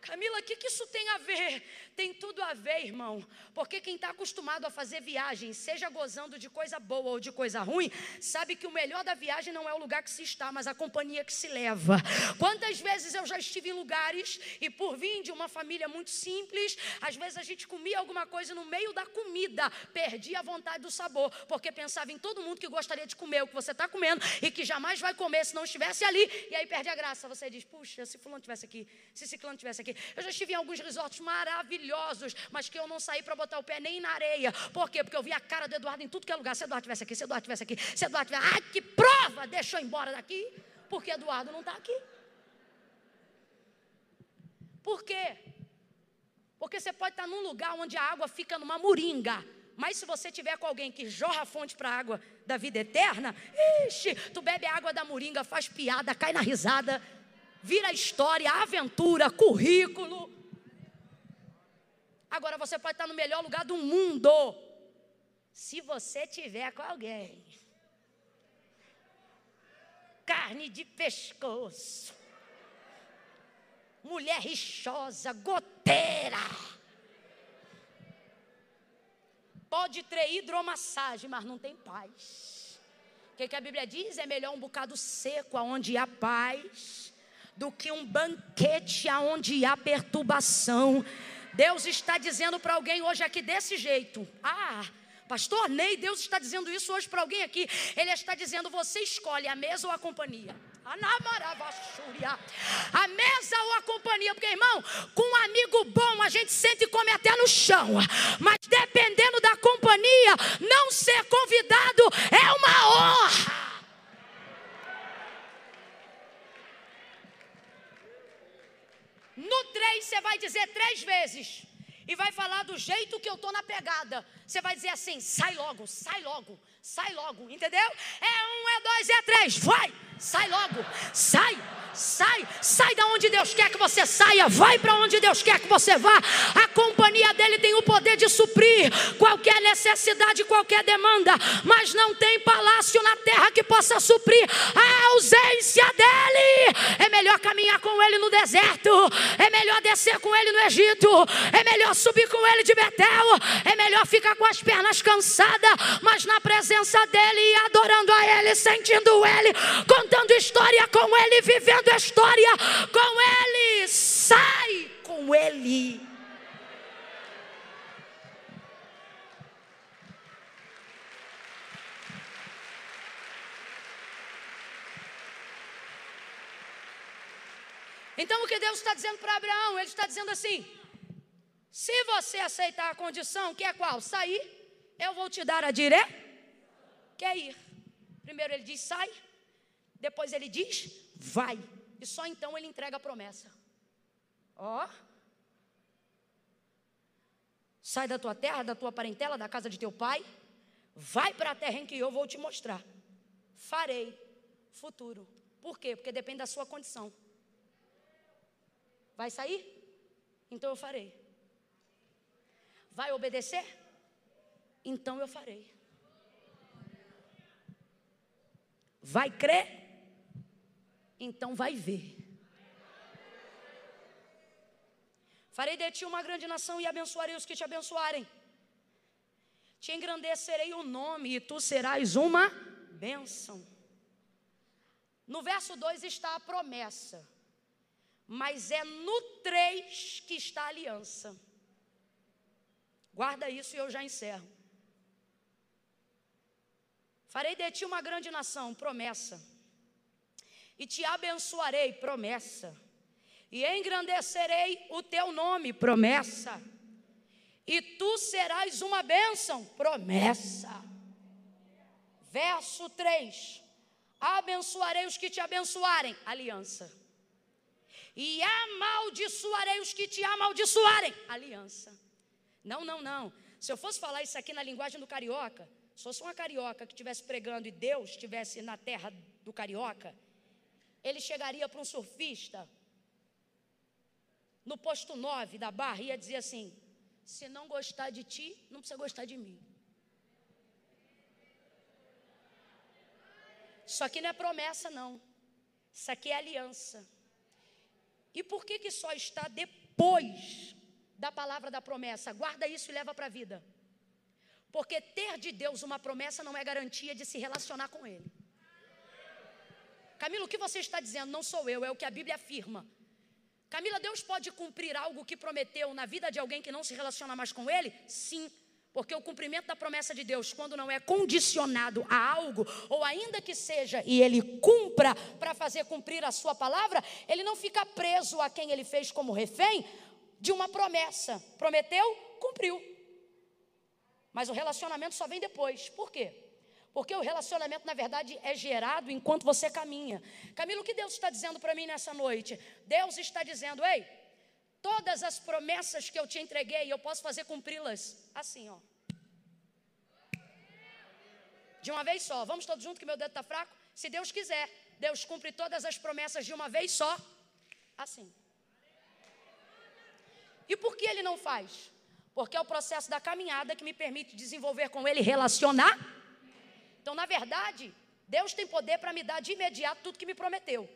Camila, o que, que isso tem a ver? Tem tudo a ver, irmão. Porque quem está acostumado a fazer viagem, seja gozando de coisa boa ou de coisa ruim, sabe que o melhor da viagem não é o lugar que se está, mas a companhia que se leva. Quantas vezes eu já estive em lugares e por vir de uma família muito simples, às vezes a gente comia alguma coisa no meio da comida, perdia a vontade do sabor, porque pensava em todo mundo que gostaria de comer o que você está comendo e que jamais vai comer se não estivesse ali, e aí perde a graça. Você diz, puxa, se fulano estivesse aqui, se ciclano estivesse aqui. Eu já estive em alguns resorts maravilhosos maravilhosos, mas que eu não saí para botar o pé nem na areia. Por quê? Porque eu vi a cara do Eduardo em tudo que é lugar. Se Eduardo estivesse aqui, se Eduardo estivesse aqui, se Eduardo estivesse. Ai, que prova! Deixou embora daqui, porque Eduardo não está aqui. Por quê? Porque você pode estar num lugar onde a água fica numa moringa. Mas se você tiver com alguém que jorra a fonte para a água da vida eterna, ixi, tu bebe a água da moringa, faz piada, cai na risada, vira história, aventura, currículo. Agora você pode estar no melhor lugar do mundo. Se você tiver com alguém. Carne de pescoço. Mulher rixosa, goteira. Pode ter hidromassagem, mas não tem paz. O que, que a Bíblia diz? É melhor um bocado seco aonde há paz do que um banquete aonde há perturbação. Deus está dizendo para alguém hoje aqui desse jeito. Ah, pastor Ney, Deus está dizendo isso hoje para alguém aqui. Ele está dizendo: você escolhe a mesa ou a companhia. A mesa ou a companhia, porque irmão, com um amigo bom a gente sente e come até no chão, mas dependendo da companhia, não ser convidado é uma honra. No 3 você vai dizer três vezes. E vai falar do jeito que eu estou na pegada. Você vai dizer assim: sai logo, sai logo, sai logo, entendeu? É um é dois, é três. Vai, sai logo, sai. Sai, sai da onde Deus quer que você saia, vai para onde Deus quer que você vá. A companhia dele tem o poder de suprir qualquer necessidade, qualquer demanda, mas não tem palácio na terra que possa suprir a ausência dele. É melhor caminhar com ele no deserto, é melhor descer com ele no Egito, é melhor subir com ele de Betel, é melhor ficar com as pernas cansadas, mas na presença dele e adorando a ele, sentindo ele, contando história com ele, vivendo história com Ele. Sai com Ele. Então o que Deus está dizendo para Abraão? Ele está dizendo assim: se você aceitar a condição, que é qual? Sair, eu vou te dar a dire. Quer ir? Primeiro ele diz sai, depois ele diz vai. E só então ele entrega a promessa. Ó. Oh. Sai da tua terra, da tua parentela, da casa de teu pai. Vai para a terra em que eu vou te mostrar. Farei. Futuro. Por quê? Porque depende da sua condição. Vai sair? Então eu farei. Vai obedecer? Então eu farei. Vai crer? então vai ver. Farei de ti uma grande nação e abençoarei os que te abençoarem. Te engrandecerei o nome e tu serás uma bênção. No verso 2 está a promessa, mas é no 3 que está a aliança. Guarda isso e eu já encerro. Farei de ti uma grande nação, promessa e te abençoarei, promessa, e engrandecerei o teu nome, promessa, e tu serás uma bênção, promessa. Verso 3: Abençoarei os que te abençoarem, aliança, e amaldiçoarei os que te amaldiçoarem, aliança. Não, não, não. Se eu fosse falar isso aqui na linguagem do carioca, se fosse uma carioca que estivesse pregando e Deus estivesse na terra do carioca, ele chegaria para um surfista no posto 9 da barra e ia dizer assim: se não gostar de ti, não precisa gostar de mim. Isso aqui não é promessa, não. Isso aqui é aliança. E por que, que só está depois da palavra da promessa? Guarda isso e leva para a vida. Porque ter de Deus uma promessa não é garantia de se relacionar com Ele. Camila, o que você está dizendo? Não sou eu, é o que a Bíblia afirma. Camila, Deus pode cumprir algo que prometeu na vida de alguém que não se relaciona mais com Ele? Sim. Porque o cumprimento da promessa de Deus, quando não é condicionado a algo, ou ainda que seja, e ele cumpra para fazer cumprir a sua palavra, ele não fica preso a quem ele fez como refém de uma promessa. Prometeu, cumpriu. Mas o relacionamento só vem depois. Por quê? Porque o relacionamento, na verdade, é gerado enquanto você caminha. Camilo, o que Deus está dizendo para mim nessa noite? Deus está dizendo, ei, todas as promessas que eu te entreguei, eu posso fazer cumpri-las assim, ó. De uma vez só. Vamos todos juntos que meu dedo está fraco? Se Deus quiser, Deus cumpre todas as promessas de uma vez só, assim. E por que ele não faz? Porque é o processo da caminhada que me permite desenvolver com ele relacionar então, na verdade, Deus tem poder para me dar de imediato tudo que me prometeu.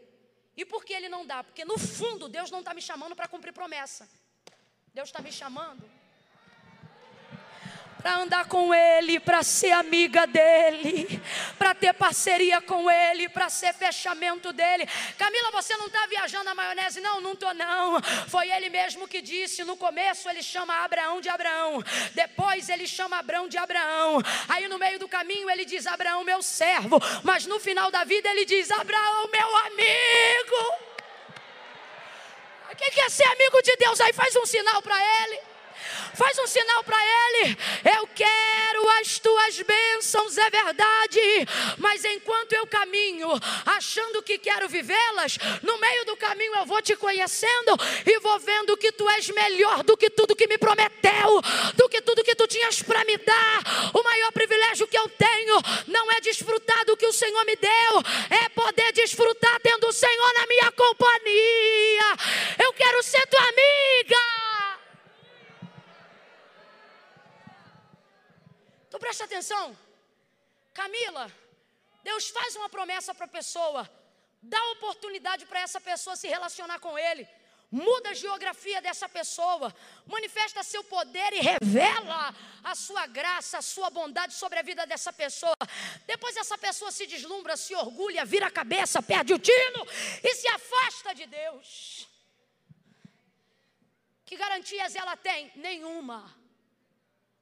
E por que Ele não dá? Porque no fundo Deus não está me chamando para cumprir promessa. Deus está me chamando para andar com Ele, para ser amiga dEle, para ter parceria com Ele, para ser fechamento dEle. Camila, você não está viajando na maionese? Não, não estou não. Foi Ele mesmo que disse, no começo Ele chama Abraão de Abraão, depois Ele chama Abraão de Abraão, aí no meio do caminho Ele diz Abraão meu servo, mas no final da vida Ele diz Abraão meu amigo. Quem quer ser amigo de Deus aí faz um sinal para Ele. Faz um sinal para ele. Eu quero as tuas bênçãos, é verdade. Mas enquanto eu caminho, achando que quero vivê-las, no meio do caminho eu vou te conhecendo e vou vendo que tu és melhor do que tudo que me prometeu, do que tudo que tu tinhas para me dar. O maior privilégio que eu tenho não é desfrutar do que o Senhor me deu é poder desfrutar tendo o Senhor na minha companhia. Eu quero ser tua amiga. Tu presta atenção? Camila, Deus faz uma promessa para a pessoa, dá oportunidade para essa pessoa se relacionar com Ele muda a geografia dessa pessoa, manifesta seu poder e revela a sua graça, a sua bondade sobre a vida dessa pessoa. Depois essa pessoa se deslumbra, se orgulha, vira a cabeça, perde o tino e se afasta de Deus. Que garantias ela tem? Nenhuma.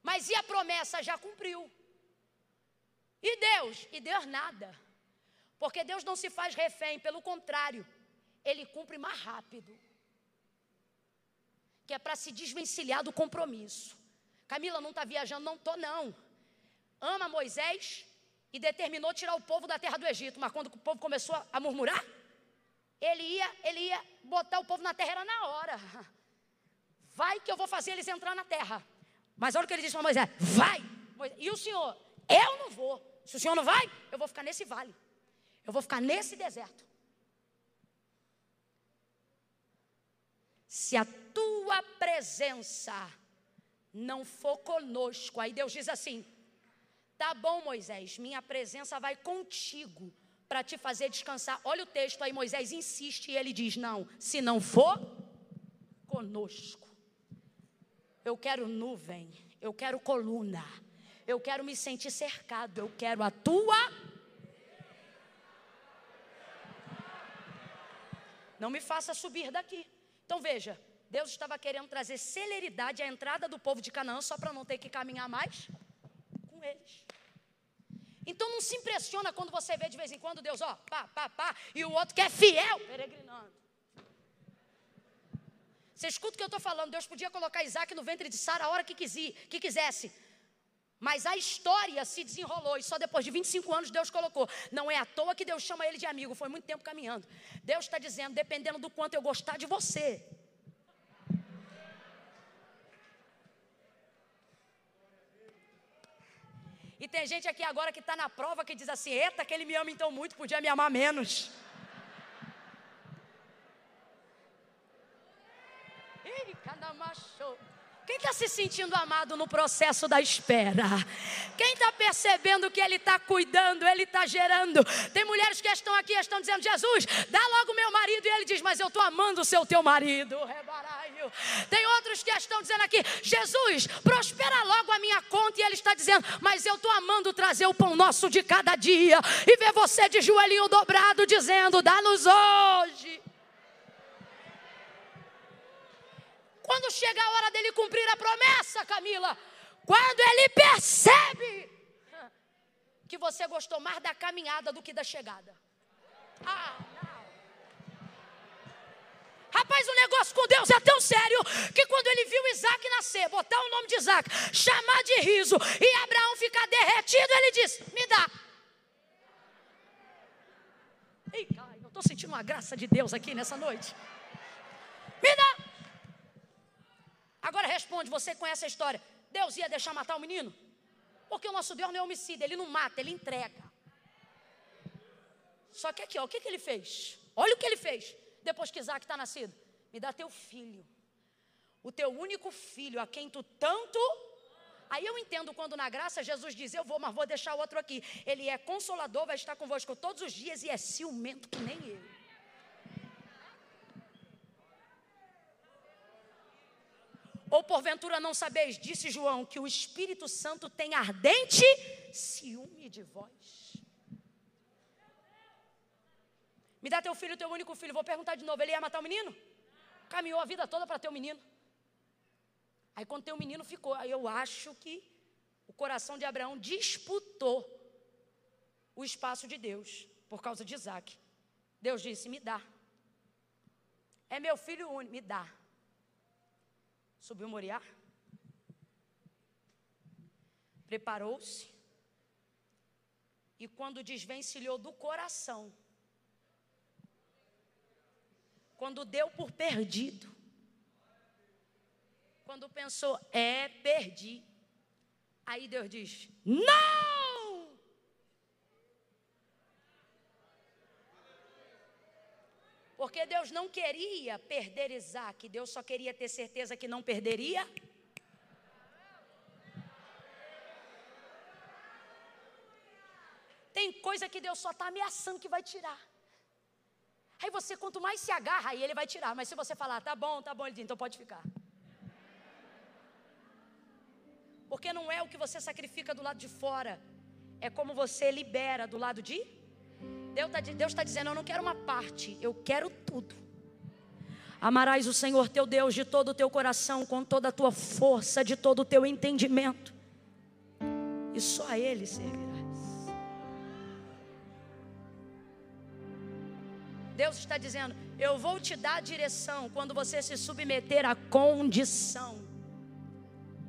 Mas e a promessa já cumpriu? E Deus? E Deus nada. Porque Deus não se faz refém, pelo contrário, Ele cumpre mais rápido que é para se desvencilhar do compromisso. Camila não está viajando, não estou não. Ama Moisés e determinou tirar o povo da terra do Egito, mas quando o povo começou a murmurar, ele ia, ele ia botar o povo na terra era na hora. Vai que eu vou fazer eles entrar na terra. Mas olha o que ele disse para Moisés: vai. E o senhor? Eu não vou. Se o senhor não vai, eu vou ficar nesse vale. Eu vou ficar nesse deserto. Se a tua presença não for conosco, aí Deus diz assim: tá bom, Moisés, minha presença vai contigo para te fazer descansar. Olha o texto aí, Moisés insiste e ele diz: não, se não for conosco, eu quero nuvem, eu quero coluna, eu quero me sentir cercado, eu quero a tua. Não me faça subir daqui. Então veja, Deus estava querendo trazer celeridade à entrada do povo de Canaã só para não ter que caminhar mais com eles. Então não se impressiona quando você vê de vez em quando Deus, ó, pá, pá, pá, e o outro que é fiel, peregrinando. Você escuta o que eu estou falando, Deus podia colocar Isaac no ventre de Sara a hora que, quisi, que quisesse. Mas a história se desenrolou e só depois de 25 anos Deus colocou. Não é à toa que Deus chama ele de amigo, foi muito tempo caminhando. Deus está dizendo, dependendo do quanto eu gostar de você, E tem gente aqui agora que está na prova que diz assim: Eita, que ele me ama então muito, podia me amar menos. Ih, cada macho. Quem está se sentindo amado no processo da espera? Quem está percebendo que Ele está cuidando, Ele está gerando? Tem mulheres que estão aqui estão dizendo: Jesus, dá logo meu marido. E Ele diz: Mas eu estou amando o seu teu marido. Tem outros que estão dizendo aqui: Jesus, prospera logo a minha conta. E Ele está dizendo: Mas eu estou amando trazer o pão nosso de cada dia. E ver você de joelhinho dobrado dizendo: Dá-nos hoje. Quando chega a hora dele cumprir a promessa, Camila, quando ele percebe que você gostou mais da caminhada do que da chegada. Ah. Rapaz, o negócio com Deus é tão sério que quando ele viu Isaac nascer, botar o nome de Isaac, chamar de riso e Abraão ficar derretido, ele disse: Me dá. Ei, eu estou sentindo uma graça de Deus aqui nessa noite. Me dá. Agora responde, você conhece a história. Deus ia deixar matar o menino? Porque o nosso Deus não é homicida, ele não mata, ele entrega. Só que aqui, ó, o que, que ele fez? Olha o que ele fez depois que Isaac está nascido. Me dá teu filho, o teu único filho, a quem tu tanto. Aí eu entendo quando na graça Jesus diz: Eu vou, mas vou deixar o outro aqui. Ele é consolador, vai estar convosco todos os dias e é ciumento que nem ele. Ou porventura não sabeis, disse João, que o Espírito Santo tem ardente ciúme de vós. Me dá teu filho, teu único filho. Vou perguntar de novo: ele ia matar o menino? Caminhou a vida toda para ter o menino. Aí quando tem o menino ficou. Aí eu acho que o coração de Abraão disputou o espaço de Deus por causa de Isaac. Deus disse: Me dá. É meu filho único, me dá. Subiu Moriá. Preparou-se. E quando desvencilhou do coração, quando deu por perdido, quando pensou, é, perdi. Aí Deus diz: Não! Porque Deus não queria perder Isaac, Deus só queria ter certeza que não perderia. Tem coisa que Deus só está ameaçando que vai tirar. Aí você, quanto mais se agarra, aí ele vai tirar. Mas se você falar, tá bom, tá bom, ele diz, então pode ficar. Porque não é o que você sacrifica do lado de fora, é como você libera do lado de. Deus está tá dizendo: Eu não quero uma parte, eu quero tudo. Amarás o Senhor teu Deus de todo o teu coração, com toda a tua força, de todo o teu entendimento, e só a Ele servirás. Deus está dizendo: Eu vou te dar direção quando você se submeter à condição.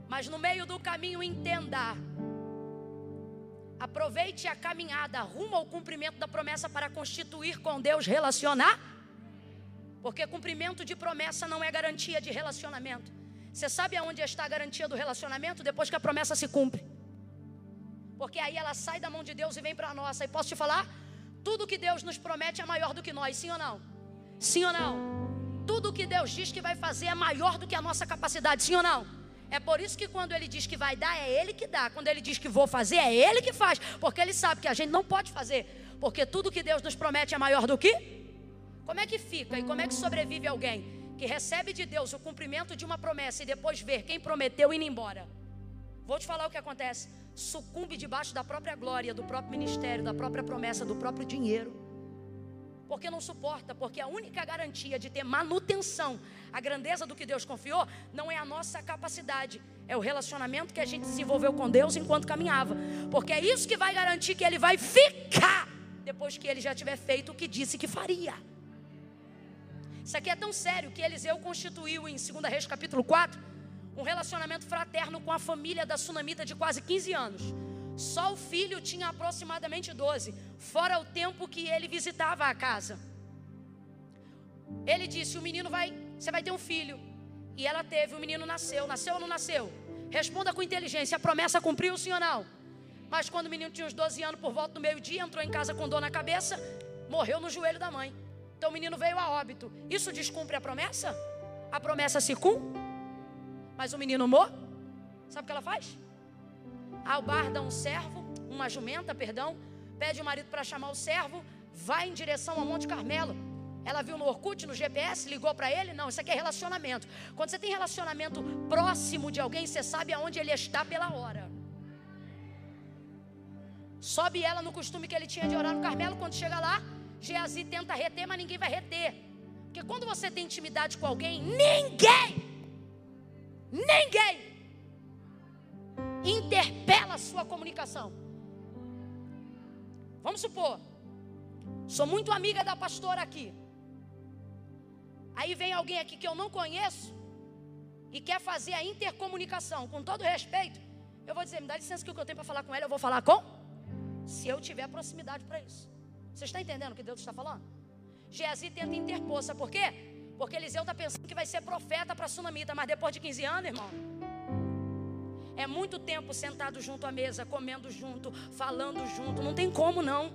Mas no meio do caminho entenda. Aproveite a caminhada rumo ao cumprimento da promessa para constituir com Deus relacionar. Porque cumprimento de promessa não é garantia de relacionamento. Você sabe aonde está a garantia do relacionamento? Depois que a promessa se cumpre. Porque aí ela sai da mão de Deus e vem para nossa. E posso te falar? Tudo que Deus nos promete é maior do que nós, sim ou não? Sim ou não? Tudo que Deus diz que vai fazer é maior do que a nossa capacidade, sim ou não? É por isso que quando ele diz que vai dar, é ele que dá. Quando ele diz que vou fazer, é ele que faz. Porque ele sabe que a gente não pode fazer. Porque tudo que Deus nos promete é maior do que? Como é que fica e como é que sobrevive alguém que recebe de Deus o cumprimento de uma promessa e depois ver quem prometeu indo embora? Vou te falar o que acontece. Sucumbe debaixo da própria glória, do próprio ministério, da própria promessa, do próprio dinheiro porque não suporta, porque a única garantia de ter manutenção, a grandeza do que Deus confiou, não é a nossa capacidade, é o relacionamento que a gente desenvolveu com Deus enquanto caminhava, porque é isso que vai garantir que Ele vai ficar depois que Ele já tiver feito o que disse que faria. Isso aqui é tão sério que Eliseu constituiu em 2 Reis capítulo 4 um relacionamento fraterno com a família da sunamita de quase 15 anos. Só o filho tinha aproximadamente 12, fora o tempo que ele visitava a casa. Ele disse: O menino vai, você vai ter um filho. E ela teve, o menino nasceu. Nasceu ou não nasceu? Responda com inteligência: a promessa cumpriu, sim ou não? Mas quando o menino tinha uns 12 anos, por volta do meio-dia, entrou em casa com dor na cabeça, morreu no joelho da mãe. Então o menino veio a óbito. Isso descumpre a promessa? A promessa se cumpre? Mas o menino morre? Sabe o que ela faz? Albarda um servo, uma jumenta, perdão, pede o marido para chamar o servo, vai em direção ao Monte Carmelo. Ela viu no Orkut, no GPS, ligou para ele? Não, isso aqui é relacionamento. Quando você tem relacionamento próximo de alguém, você sabe aonde ele está pela hora. Sobe ela no costume que ele tinha de orar no Carmelo. Quando chega lá, Geazi tenta reter, mas ninguém vai reter. Porque quando você tem intimidade com alguém, ninguém, ninguém interpela a sua comunicação. Vamos supor, sou muito amiga da pastora aqui. Aí vem alguém aqui que eu não conheço e quer fazer a intercomunicação, com todo respeito. Eu vou dizer, me dá licença que o que eu tenho para falar com ela, eu vou falar com? Se eu tiver proximidade para isso. Você está entendendo o que Deus está falando? Geazi tenta interpor, sabe por quê? Porque Eliseu está pensando que vai ser profeta para a Sunamita, mas depois de 15 anos, irmão, é muito tempo sentado junto à mesa, comendo junto, falando junto, não tem como não.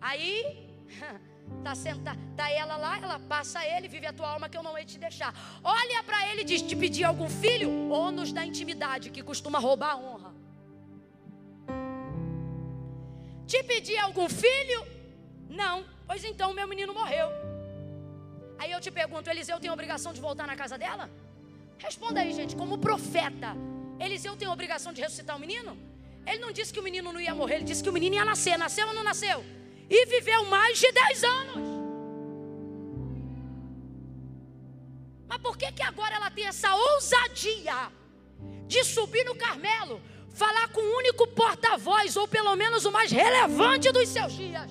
Aí, tá sentada, tá ela lá, ela passa ele, vive a tua alma que eu não hei te deixar. Olha para ele e diz: te pedir algum filho? Ônus da intimidade, que costuma roubar a honra. Te pedir algum filho? Não. Pois então, meu menino morreu. Aí eu te pergunto: Eliseu tem obrigação de voltar na casa dela? Responda aí, gente, como profeta, Eliseu tem a obrigação de ressuscitar o menino? Ele não disse que o menino não ia morrer, ele disse que o menino ia nascer. Nasceu ou não nasceu? E viveu mais de 10 anos. Mas por que, que agora ela tem essa ousadia de subir no Carmelo, falar com o único porta-voz, ou pelo menos o mais relevante dos seus dias,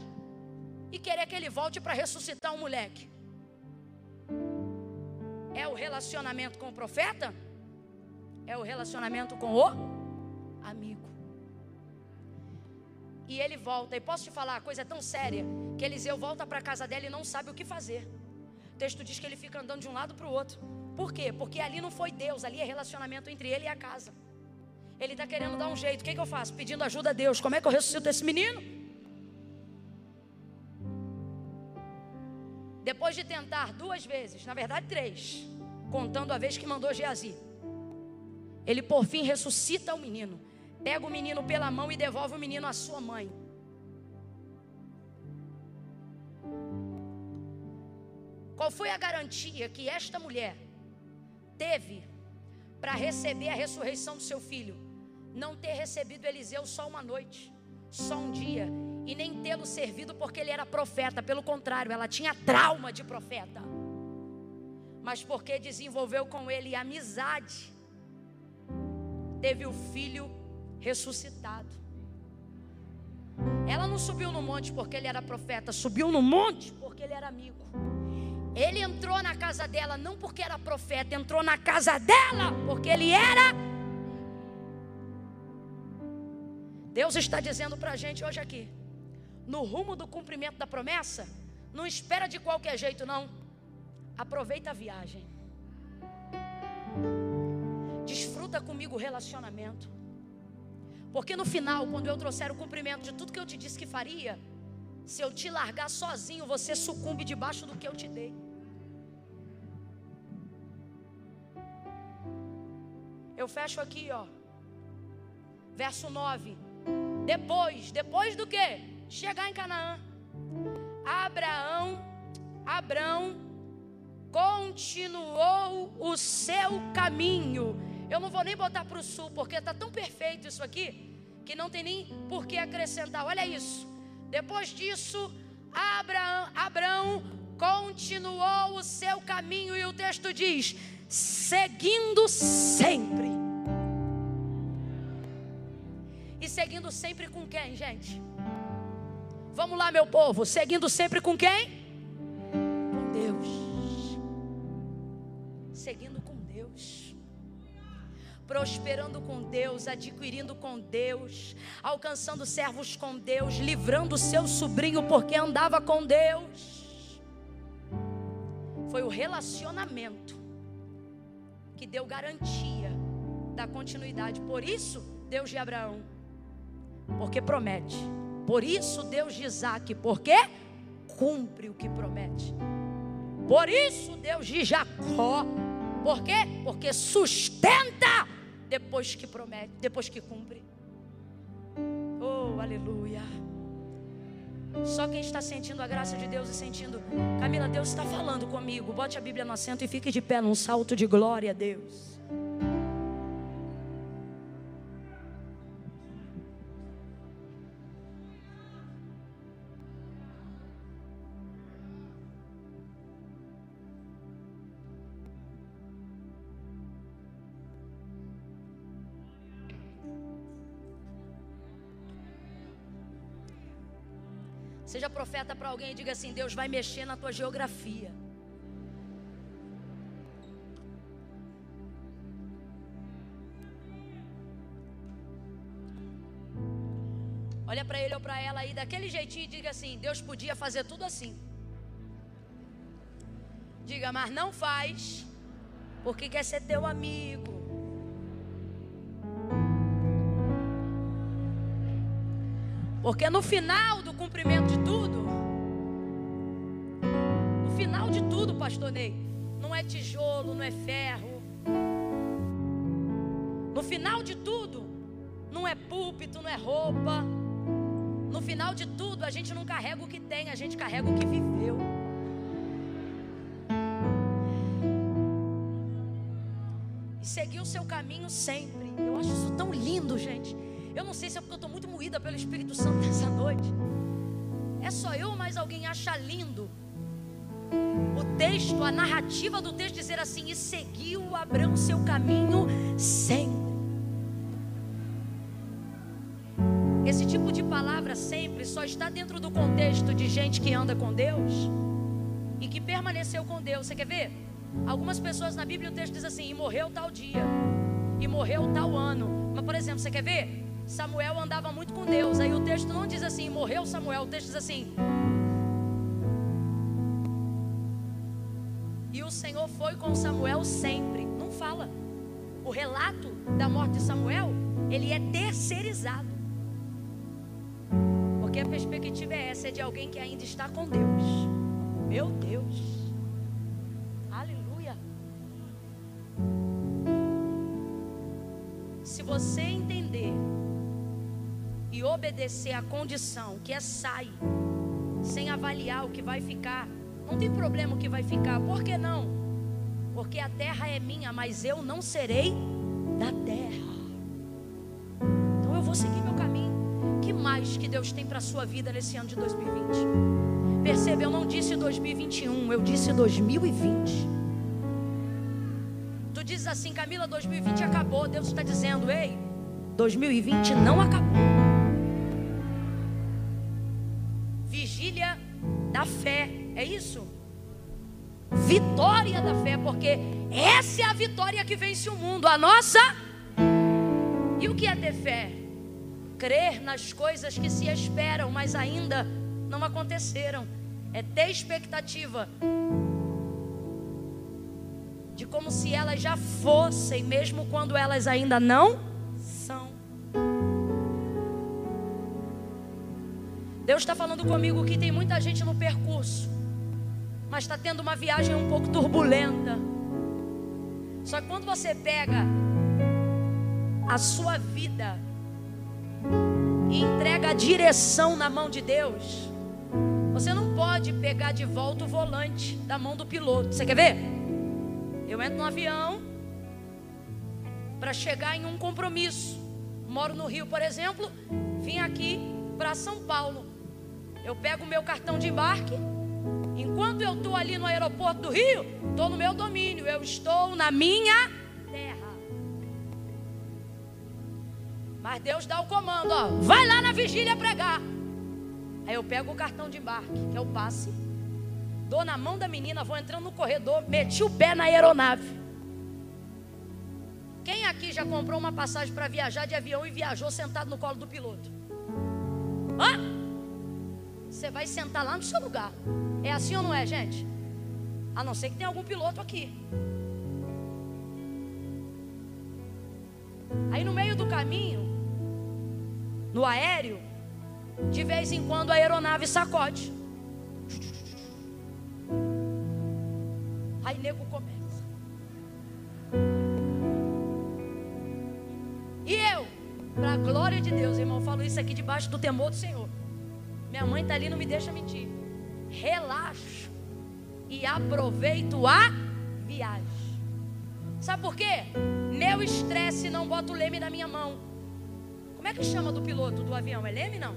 e querer que ele volte para ressuscitar um moleque? É o relacionamento com o profeta? É o relacionamento com o amigo. E ele volta, e posso te falar, a coisa é tão séria, que Eliseu volta para a casa dela e não sabe o que fazer. O texto diz que ele fica andando de um lado para o outro. Por quê? Porque ali não foi Deus, ali é relacionamento entre ele e a casa. Ele está querendo dar um jeito. O que, que eu faço? Pedindo ajuda a Deus. Como é que eu ressuscito esse menino? Depois de tentar duas vezes, na verdade três, contando a vez que mandou Geazi, ele por fim ressuscita o menino, pega o menino pela mão e devolve o menino à sua mãe. Qual foi a garantia que esta mulher teve para receber a ressurreição do seu filho? Não ter recebido Eliseu só uma noite, só um dia, e nem tê-lo servido porque ele era profeta, pelo contrário, ela tinha trauma de profeta. Mas porque desenvolveu com ele amizade, teve o filho ressuscitado. Ela não subiu no monte porque ele era profeta, subiu no monte porque ele era amigo. Ele entrou na casa dela não porque era profeta, entrou na casa dela porque ele era. Deus está dizendo para a gente hoje aqui, no rumo do cumprimento da promessa, não espera de qualquer jeito, não. Aproveita a viagem. Desfruta comigo o relacionamento. Porque no final, quando eu trouxer o cumprimento de tudo que eu te disse que faria, se eu te largar sozinho, você sucumbe debaixo do que eu te dei. Eu fecho aqui, ó. Verso 9. Depois, depois do que? Chegar em Canaã. Abraão, Abraão continuou o seu caminho. Eu não vou nem botar para o sul, porque está tão perfeito isso aqui, que não tem nem por que acrescentar. Olha isso. Depois disso, Abraão, Abraão continuou o seu caminho, e o texto diz: seguindo sempre. E seguindo sempre com quem, gente? Vamos lá, meu povo, seguindo sempre com quem? Com Deus. Seguindo com Deus. Prosperando com Deus, adquirindo com Deus, alcançando servos com Deus, livrando seu sobrinho porque andava com Deus. Foi o relacionamento que deu garantia da continuidade. Por isso, Deus de Abraão, porque promete. Por isso, Deus de Isaac, porque cumpre o que promete. Por isso, Deus de Jacó, por quê? Porque sustenta depois que promete, depois que cumpre. Oh, aleluia. Só quem está sentindo a graça de Deus e sentindo, Camila, Deus está falando comigo. Bote a Bíblia no assento e fique de pé num salto de glória a Deus. Profeta para alguém e diga assim: Deus vai mexer na tua geografia. Olha para ele ou para ela aí daquele jeitinho e diga assim: Deus podia fazer tudo assim. Diga, mas não faz, porque quer ser teu amigo. Porque no final do cumprimento de tudo, final de tudo, pastor Ney, não é tijolo, não é ferro. No final de tudo, não é púlpito, não é roupa. No final de tudo, a gente não carrega o que tem, a gente carrega o que viveu. E seguir o seu caminho sempre. Eu acho isso tão lindo, gente. Eu não sei se é porque eu estou muito moída pelo Espírito Santo nessa noite. É só eu ou mais alguém acha lindo o texto, a narrativa do texto dizer assim: e seguiu Abraão seu caminho sempre. Esse tipo de palavra sempre só está dentro do contexto de gente que anda com Deus e que permaneceu com Deus. Você quer ver? Algumas pessoas na Bíblia o texto diz assim: e morreu tal dia, e morreu tal ano. Mas, por exemplo, você quer ver? Samuel andava muito com Deus. Aí o texto não diz assim, morreu Samuel, o texto diz assim. Foi com Samuel sempre. Não fala. O relato da morte de Samuel, ele é terceirizado. Porque a perspectiva é essa, é de alguém que ainda está com Deus. Meu Deus. Aleluia. Se você entender e obedecer a condição que é sai, sem avaliar o que vai ficar, não tem problema o que vai ficar. Por que não? Porque a terra é minha, mas eu não serei da terra. Então eu vou seguir meu caminho. Que mais que Deus tem para a sua vida nesse ano de 2020? Perceba, eu não disse 2021, eu disse 2020. Tu dizes assim, Camila, 2020 acabou. Deus está dizendo, ei, 2020 não acabou. Vitória da fé, porque essa é a vitória que vence o mundo, a nossa. E o que é ter fé? Crer nas coisas que se esperam, mas ainda não aconteceram. É ter expectativa de como se elas já fossem, mesmo quando elas ainda não são. Deus está falando comigo que tem muita gente no percurso, mas está tendo uma viagem um pouco turbulenta. Só que quando você pega a sua vida e entrega a direção na mão de Deus, você não pode pegar de volta o volante da mão do piloto. Você quer ver? Eu entro no avião para chegar em um compromisso. Moro no Rio, por exemplo, vim aqui para São Paulo. Eu pego o meu cartão de embarque. Enquanto eu estou ali no aeroporto do Rio, estou no meu domínio. Eu estou na minha terra. Mas Deus dá o comando, ó. Vai lá na vigília pregar. Aí eu pego o cartão de embarque, que é o passe, dou na mão da menina, vou entrando no corredor, meti o pé na aeronave. Quem aqui já comprou uma passagem para viajar de avião e viajou sentado no colo do piloto? Hã? Você vai sentar lá no seu lugar. É assim ou não é, gente? A não ser que tenha algum piloto aqui. Aí no meio do caminho, no aéreo, de vez em quando a aeronave sacode. Aí nego começa. E eu, para a glória de Deus, irmão, falo isso aqui debaixo do temor do Senhor. Minha mãe está ali, não me deixa mentir. Relaxo e aproveito a viagem. Sabe por quê? Meu estresse não bota o leme na minha mão. Como é que chama do piloto do avião? É leme não?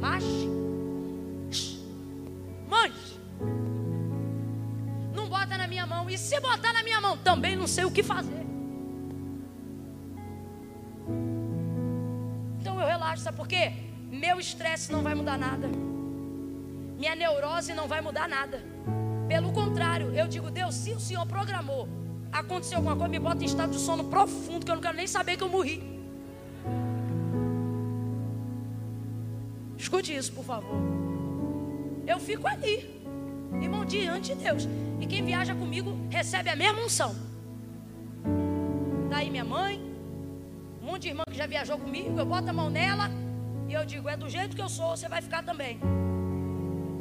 Mache. Manche. Não bota na minha mão. E se botar na minha mão, também não sei o que fazer. Relaxo, sabe por quê? Meu estresse não vai mudar nada. Minha neurose não vai mudar nada. Pelo contrário, eu digo, Deus, se o Senhor programou, aconteceu alguma coisa, me bota em estado de sono profundo, que eu não quero nem saber que eu morri. Escute isso, por favor. Eu fico ali, irmão, diante de Deus. E quem viaja comigo recebe a mesma unção. Daí minha mãe, um monte de irmã que já viajou comigo, eu boto a mão nela e eu digo, é do jeito que eu sou, você vai ficar também.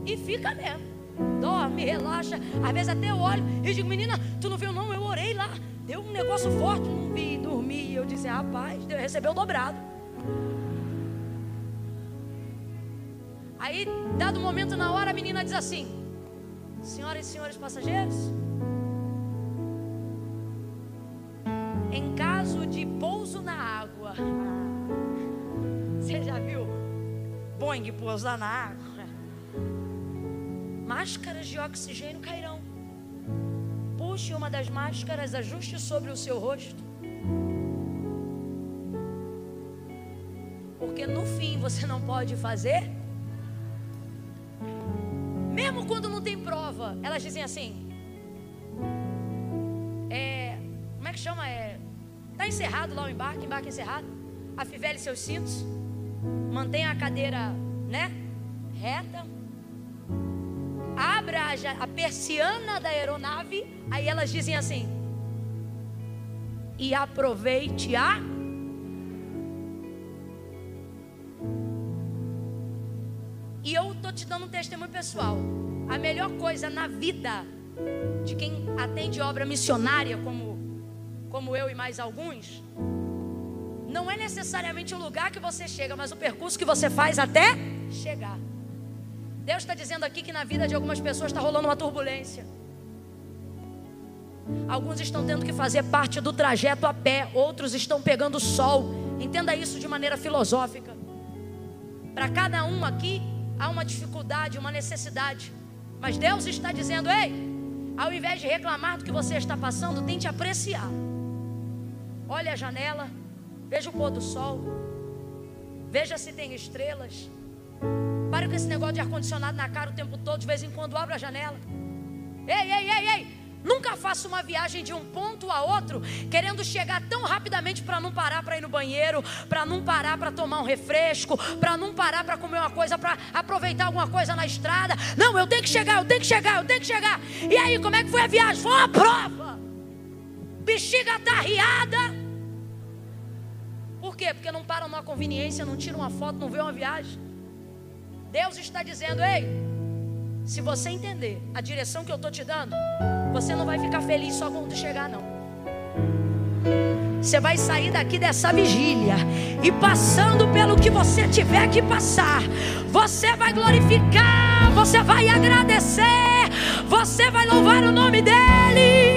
E fica mesmo dorme, relaxa. Às vezes até eu olho e digo, menina, tu não viu não? Eu orei lá, deu um negócio forte, não vi, dormi. Eu disse, rapaz, Deus recebeu dobrado. Aí, dado o momento na hora, a menina diz assim: Senhoras e senhores passageiros, em caso de pouso na água, você já viu Boeing pousar na água? máscaras de oxigênio cairão. Puxe uma das máscaras, ajuste sobre o seu rosto. Porque no fim você não pode fazer. Mesmo quando não tem prova, elas dizem assim: é, como é que chama? É, tá encerrado lá o embarque, embarque encerrado. Afivele seus cintos, mantenha a cadeira, né, reta abra a, a persiana da aeronave, aí elas dizem assim: e aproveite a. E eu estou te dando um testemunho pessoal. A melhor coisa na vida de quem atende obra missionária, como, como eu e mais alguns, não é necessariamente o lugar que você chega, mas o percurso que você faz até chegar. Deus está dizendo aqui que na vida de algumas pessoas está rolando uma turbulência. Alguns estão tendo que fazer parte do trajeto a pé, outros estão pegando sol. Entenda isso de maneira filosófica. Para cada um aqui há uma dificuldade, uma necessidade. Mas Deus está dizendo: ei, ao invés de reclamar do que você está passando, tente apreciar. Olhe a janela, veja o pôr do sol, veja se tem estrelas. Pare com esse negócio de ar-condicionado na cara o tempo todo, de vez em quando abra a janela. Ei, ei, ei, ei, Nunca faça uma viagem de um ponto a outro querendo chegar tão rapidamente para não parar para ir no banheiro, para não parar para tomar um refresco, para não parar para comer uma coisa, para aproveitar alguma coisa na estrada. Não, eu tenho que chegar, eu tenho que chegar, eu tenho que chegar. E aí, como é que foi a viagem? Foi uma prova. Bexiga tarriada. Por quê? Porque não param numa conveniência, não tiram uma foto, não vê uma viagem. Deus está dizendo: ei, se você entender a direção que eu estou te dando, você não vai ficar feliz só quando chegar, não. Você vai sair daqui dessa vigília e passando pelo que você tiver que passar, você vai glorificar, você vai agradecer, você vai louvar o nome dEle,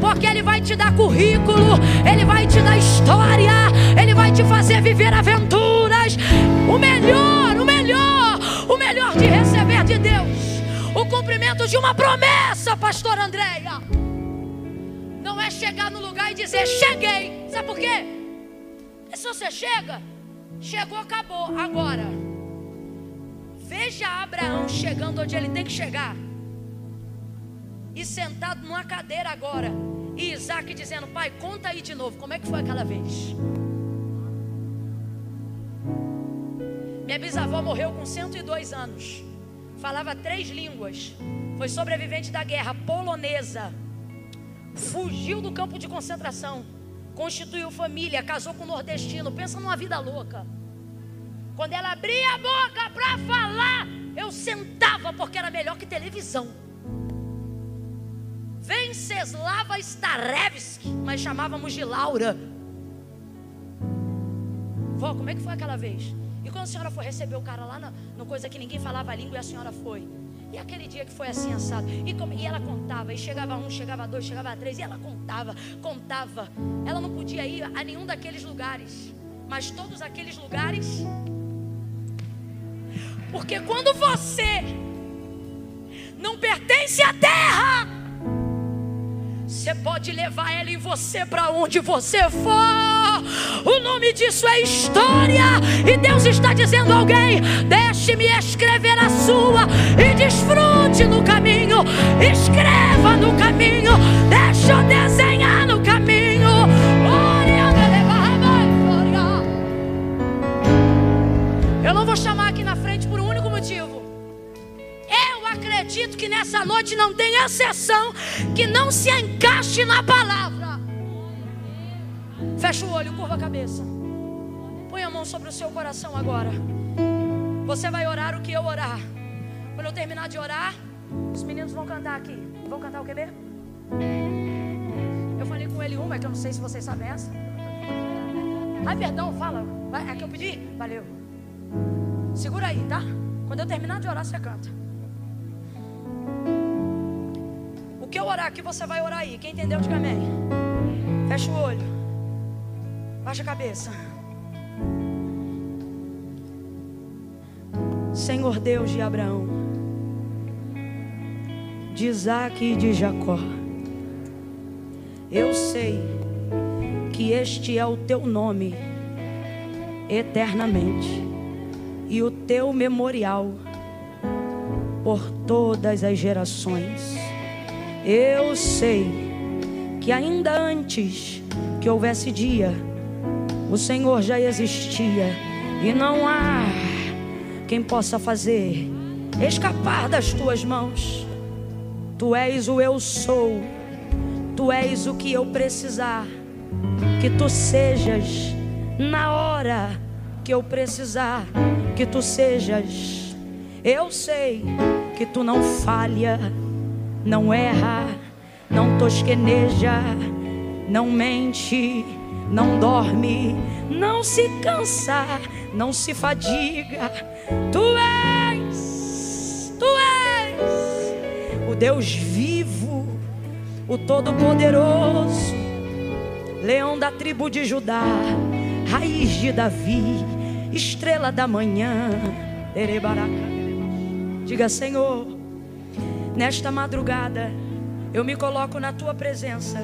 porque Ele vai te dar currículo, Ele vai te dar história, Ele vai te fazer viver aventuras. O melhor, o melhor, o melhor de receber de Deus o cumprimento de uma promessa, pastor Andréia. Não é chegar no lugar e dizer, cheguei. Sabe por quê? Porque se você chega, chegou, acabou. Agora, veja Abraão chegando onde ele tem que chegar. E sentado numa cadeira agora. E Isaac dizendo, pai, conta aí de novo, como é que foi aquela vez? Minha bisavó morreu com 102 anos falava três línguas, foi sobrevivente da guerra polonesa, fugiu do campo de concentração, constituiu família, casou com um nordestino. Pensa numa vida louca. Quando ela abria a boca para falar, eu sentava porque era melhor que televisão. Venceslava Starevski, mas chamávamos de Laura. Vó, como é que foi aquela vez? E quando a senhora foi receber o cara lá na, no coisa que ninguém falava a língua e a senhora foi. E aquele dia que foi assim assado. E, como, e ela contava. E chegava um, chegava dois, chegava três. E ela contava, contava. Ela não podia ir a nenhum daqueles lugares. Mas todos aqueles lugares. Porque quando você não pertence à terra você pode levar ela em você para onde você for. O nome disso é história. E Deus está dizendo a alguém: deixe-me escrever a sua e desfrute no caminho. Escreva no caminho. Deixa eu desenhar acredito que nessa noite não tem exceção que não se encaixe na palavra. Fecha o olho, curva a cabeça. Põe a mão sobre o seu coração agora. Você vai orar o que eu orar. Quando eu terminar de orar, os meninos vão cantar aqui. Vão cantar o que mesmo? Eu falei com ele uma, que eu não sei se vocês sabem essa. Ai, perdão, fala. É que eu pedi? Valeu. Segura aí, tá? Quando eu terminar de orar, você canta. Que eu orar aqui, você vai orar aí. Quem entendeu, diga amém. Fecha o olho. Baixa a cabeça. Senhor Deus de Abraão, de Isaac e de Jacó, eu sei que este é o teu nome eternamente e o teu memorial por todas as gerações. Eu sei que ainda antes que houvesse dia, o Senhor já existia e não há quem possa fazer escapar das tuas mãos. Tu és o eu sou, tu és o que eu precisar, que tu sejas na hora que eu precisar, que tu sejas. Eu sei que tu não falha, não erra, não tosqueneja, não mente, não dorme, não se cansa, não se fadiga. Tu és, tu és o Deus vivo, o Todo-Poderoso, leão da tribo de Judá, raiz de Davi, estrela da manhã. Diga, Senhor, nesta madrugada eu me coloco na tua presença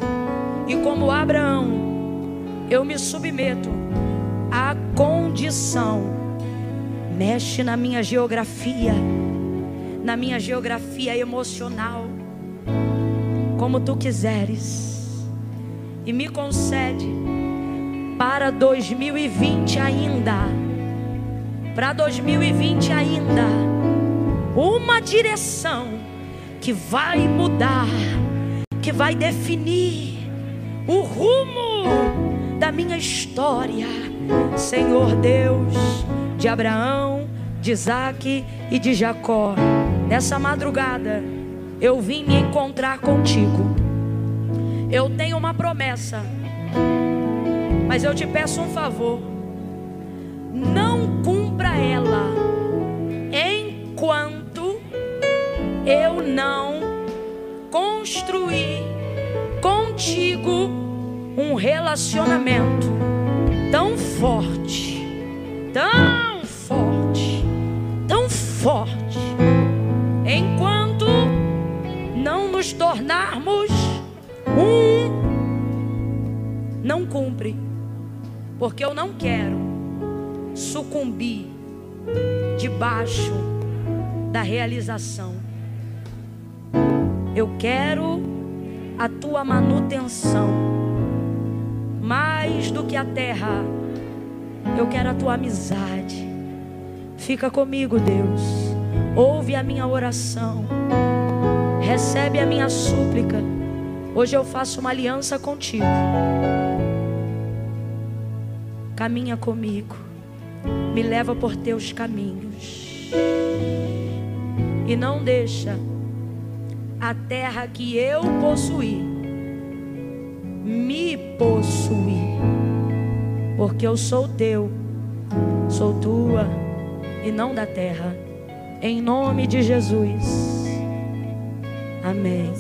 e, como Abraão, eu me submeto à condição. Mexe na minha geografia, na minha geografia emocional, como tu quiseres, e me concede para 2020 ainda, para 2020 ainda, uma direção que vai mudar, que vai definir o rumo da minha história. Senhor Deus de Abraão, de Isaac e de Jacó, nessa madrugada eu vim me encontrar contigo. Eu tenho uma promessa, mas eu te peço um favor: não cumpra ela enquanto eu não construir contigo um relacionamento tão forte, tão forte, tão forte, enquanto não nos tornarmos um, não cumpre, porque eu não quero sucumbir debaixo da realização. Eu quero a tua manutenção. Mais do que a terra, eu quero a tua amizade. Fica comigo, Deus. Ouve a minha oração. Recebe a minha súplica. Hoje eu faço uma aliança contigo. Caminha comigo. Me leva por teus caminhos. E não deixa a terra que eu possuí, me possuir, porque eu sou teu, sou tua e não da terra, em nome de Jesus. Amém.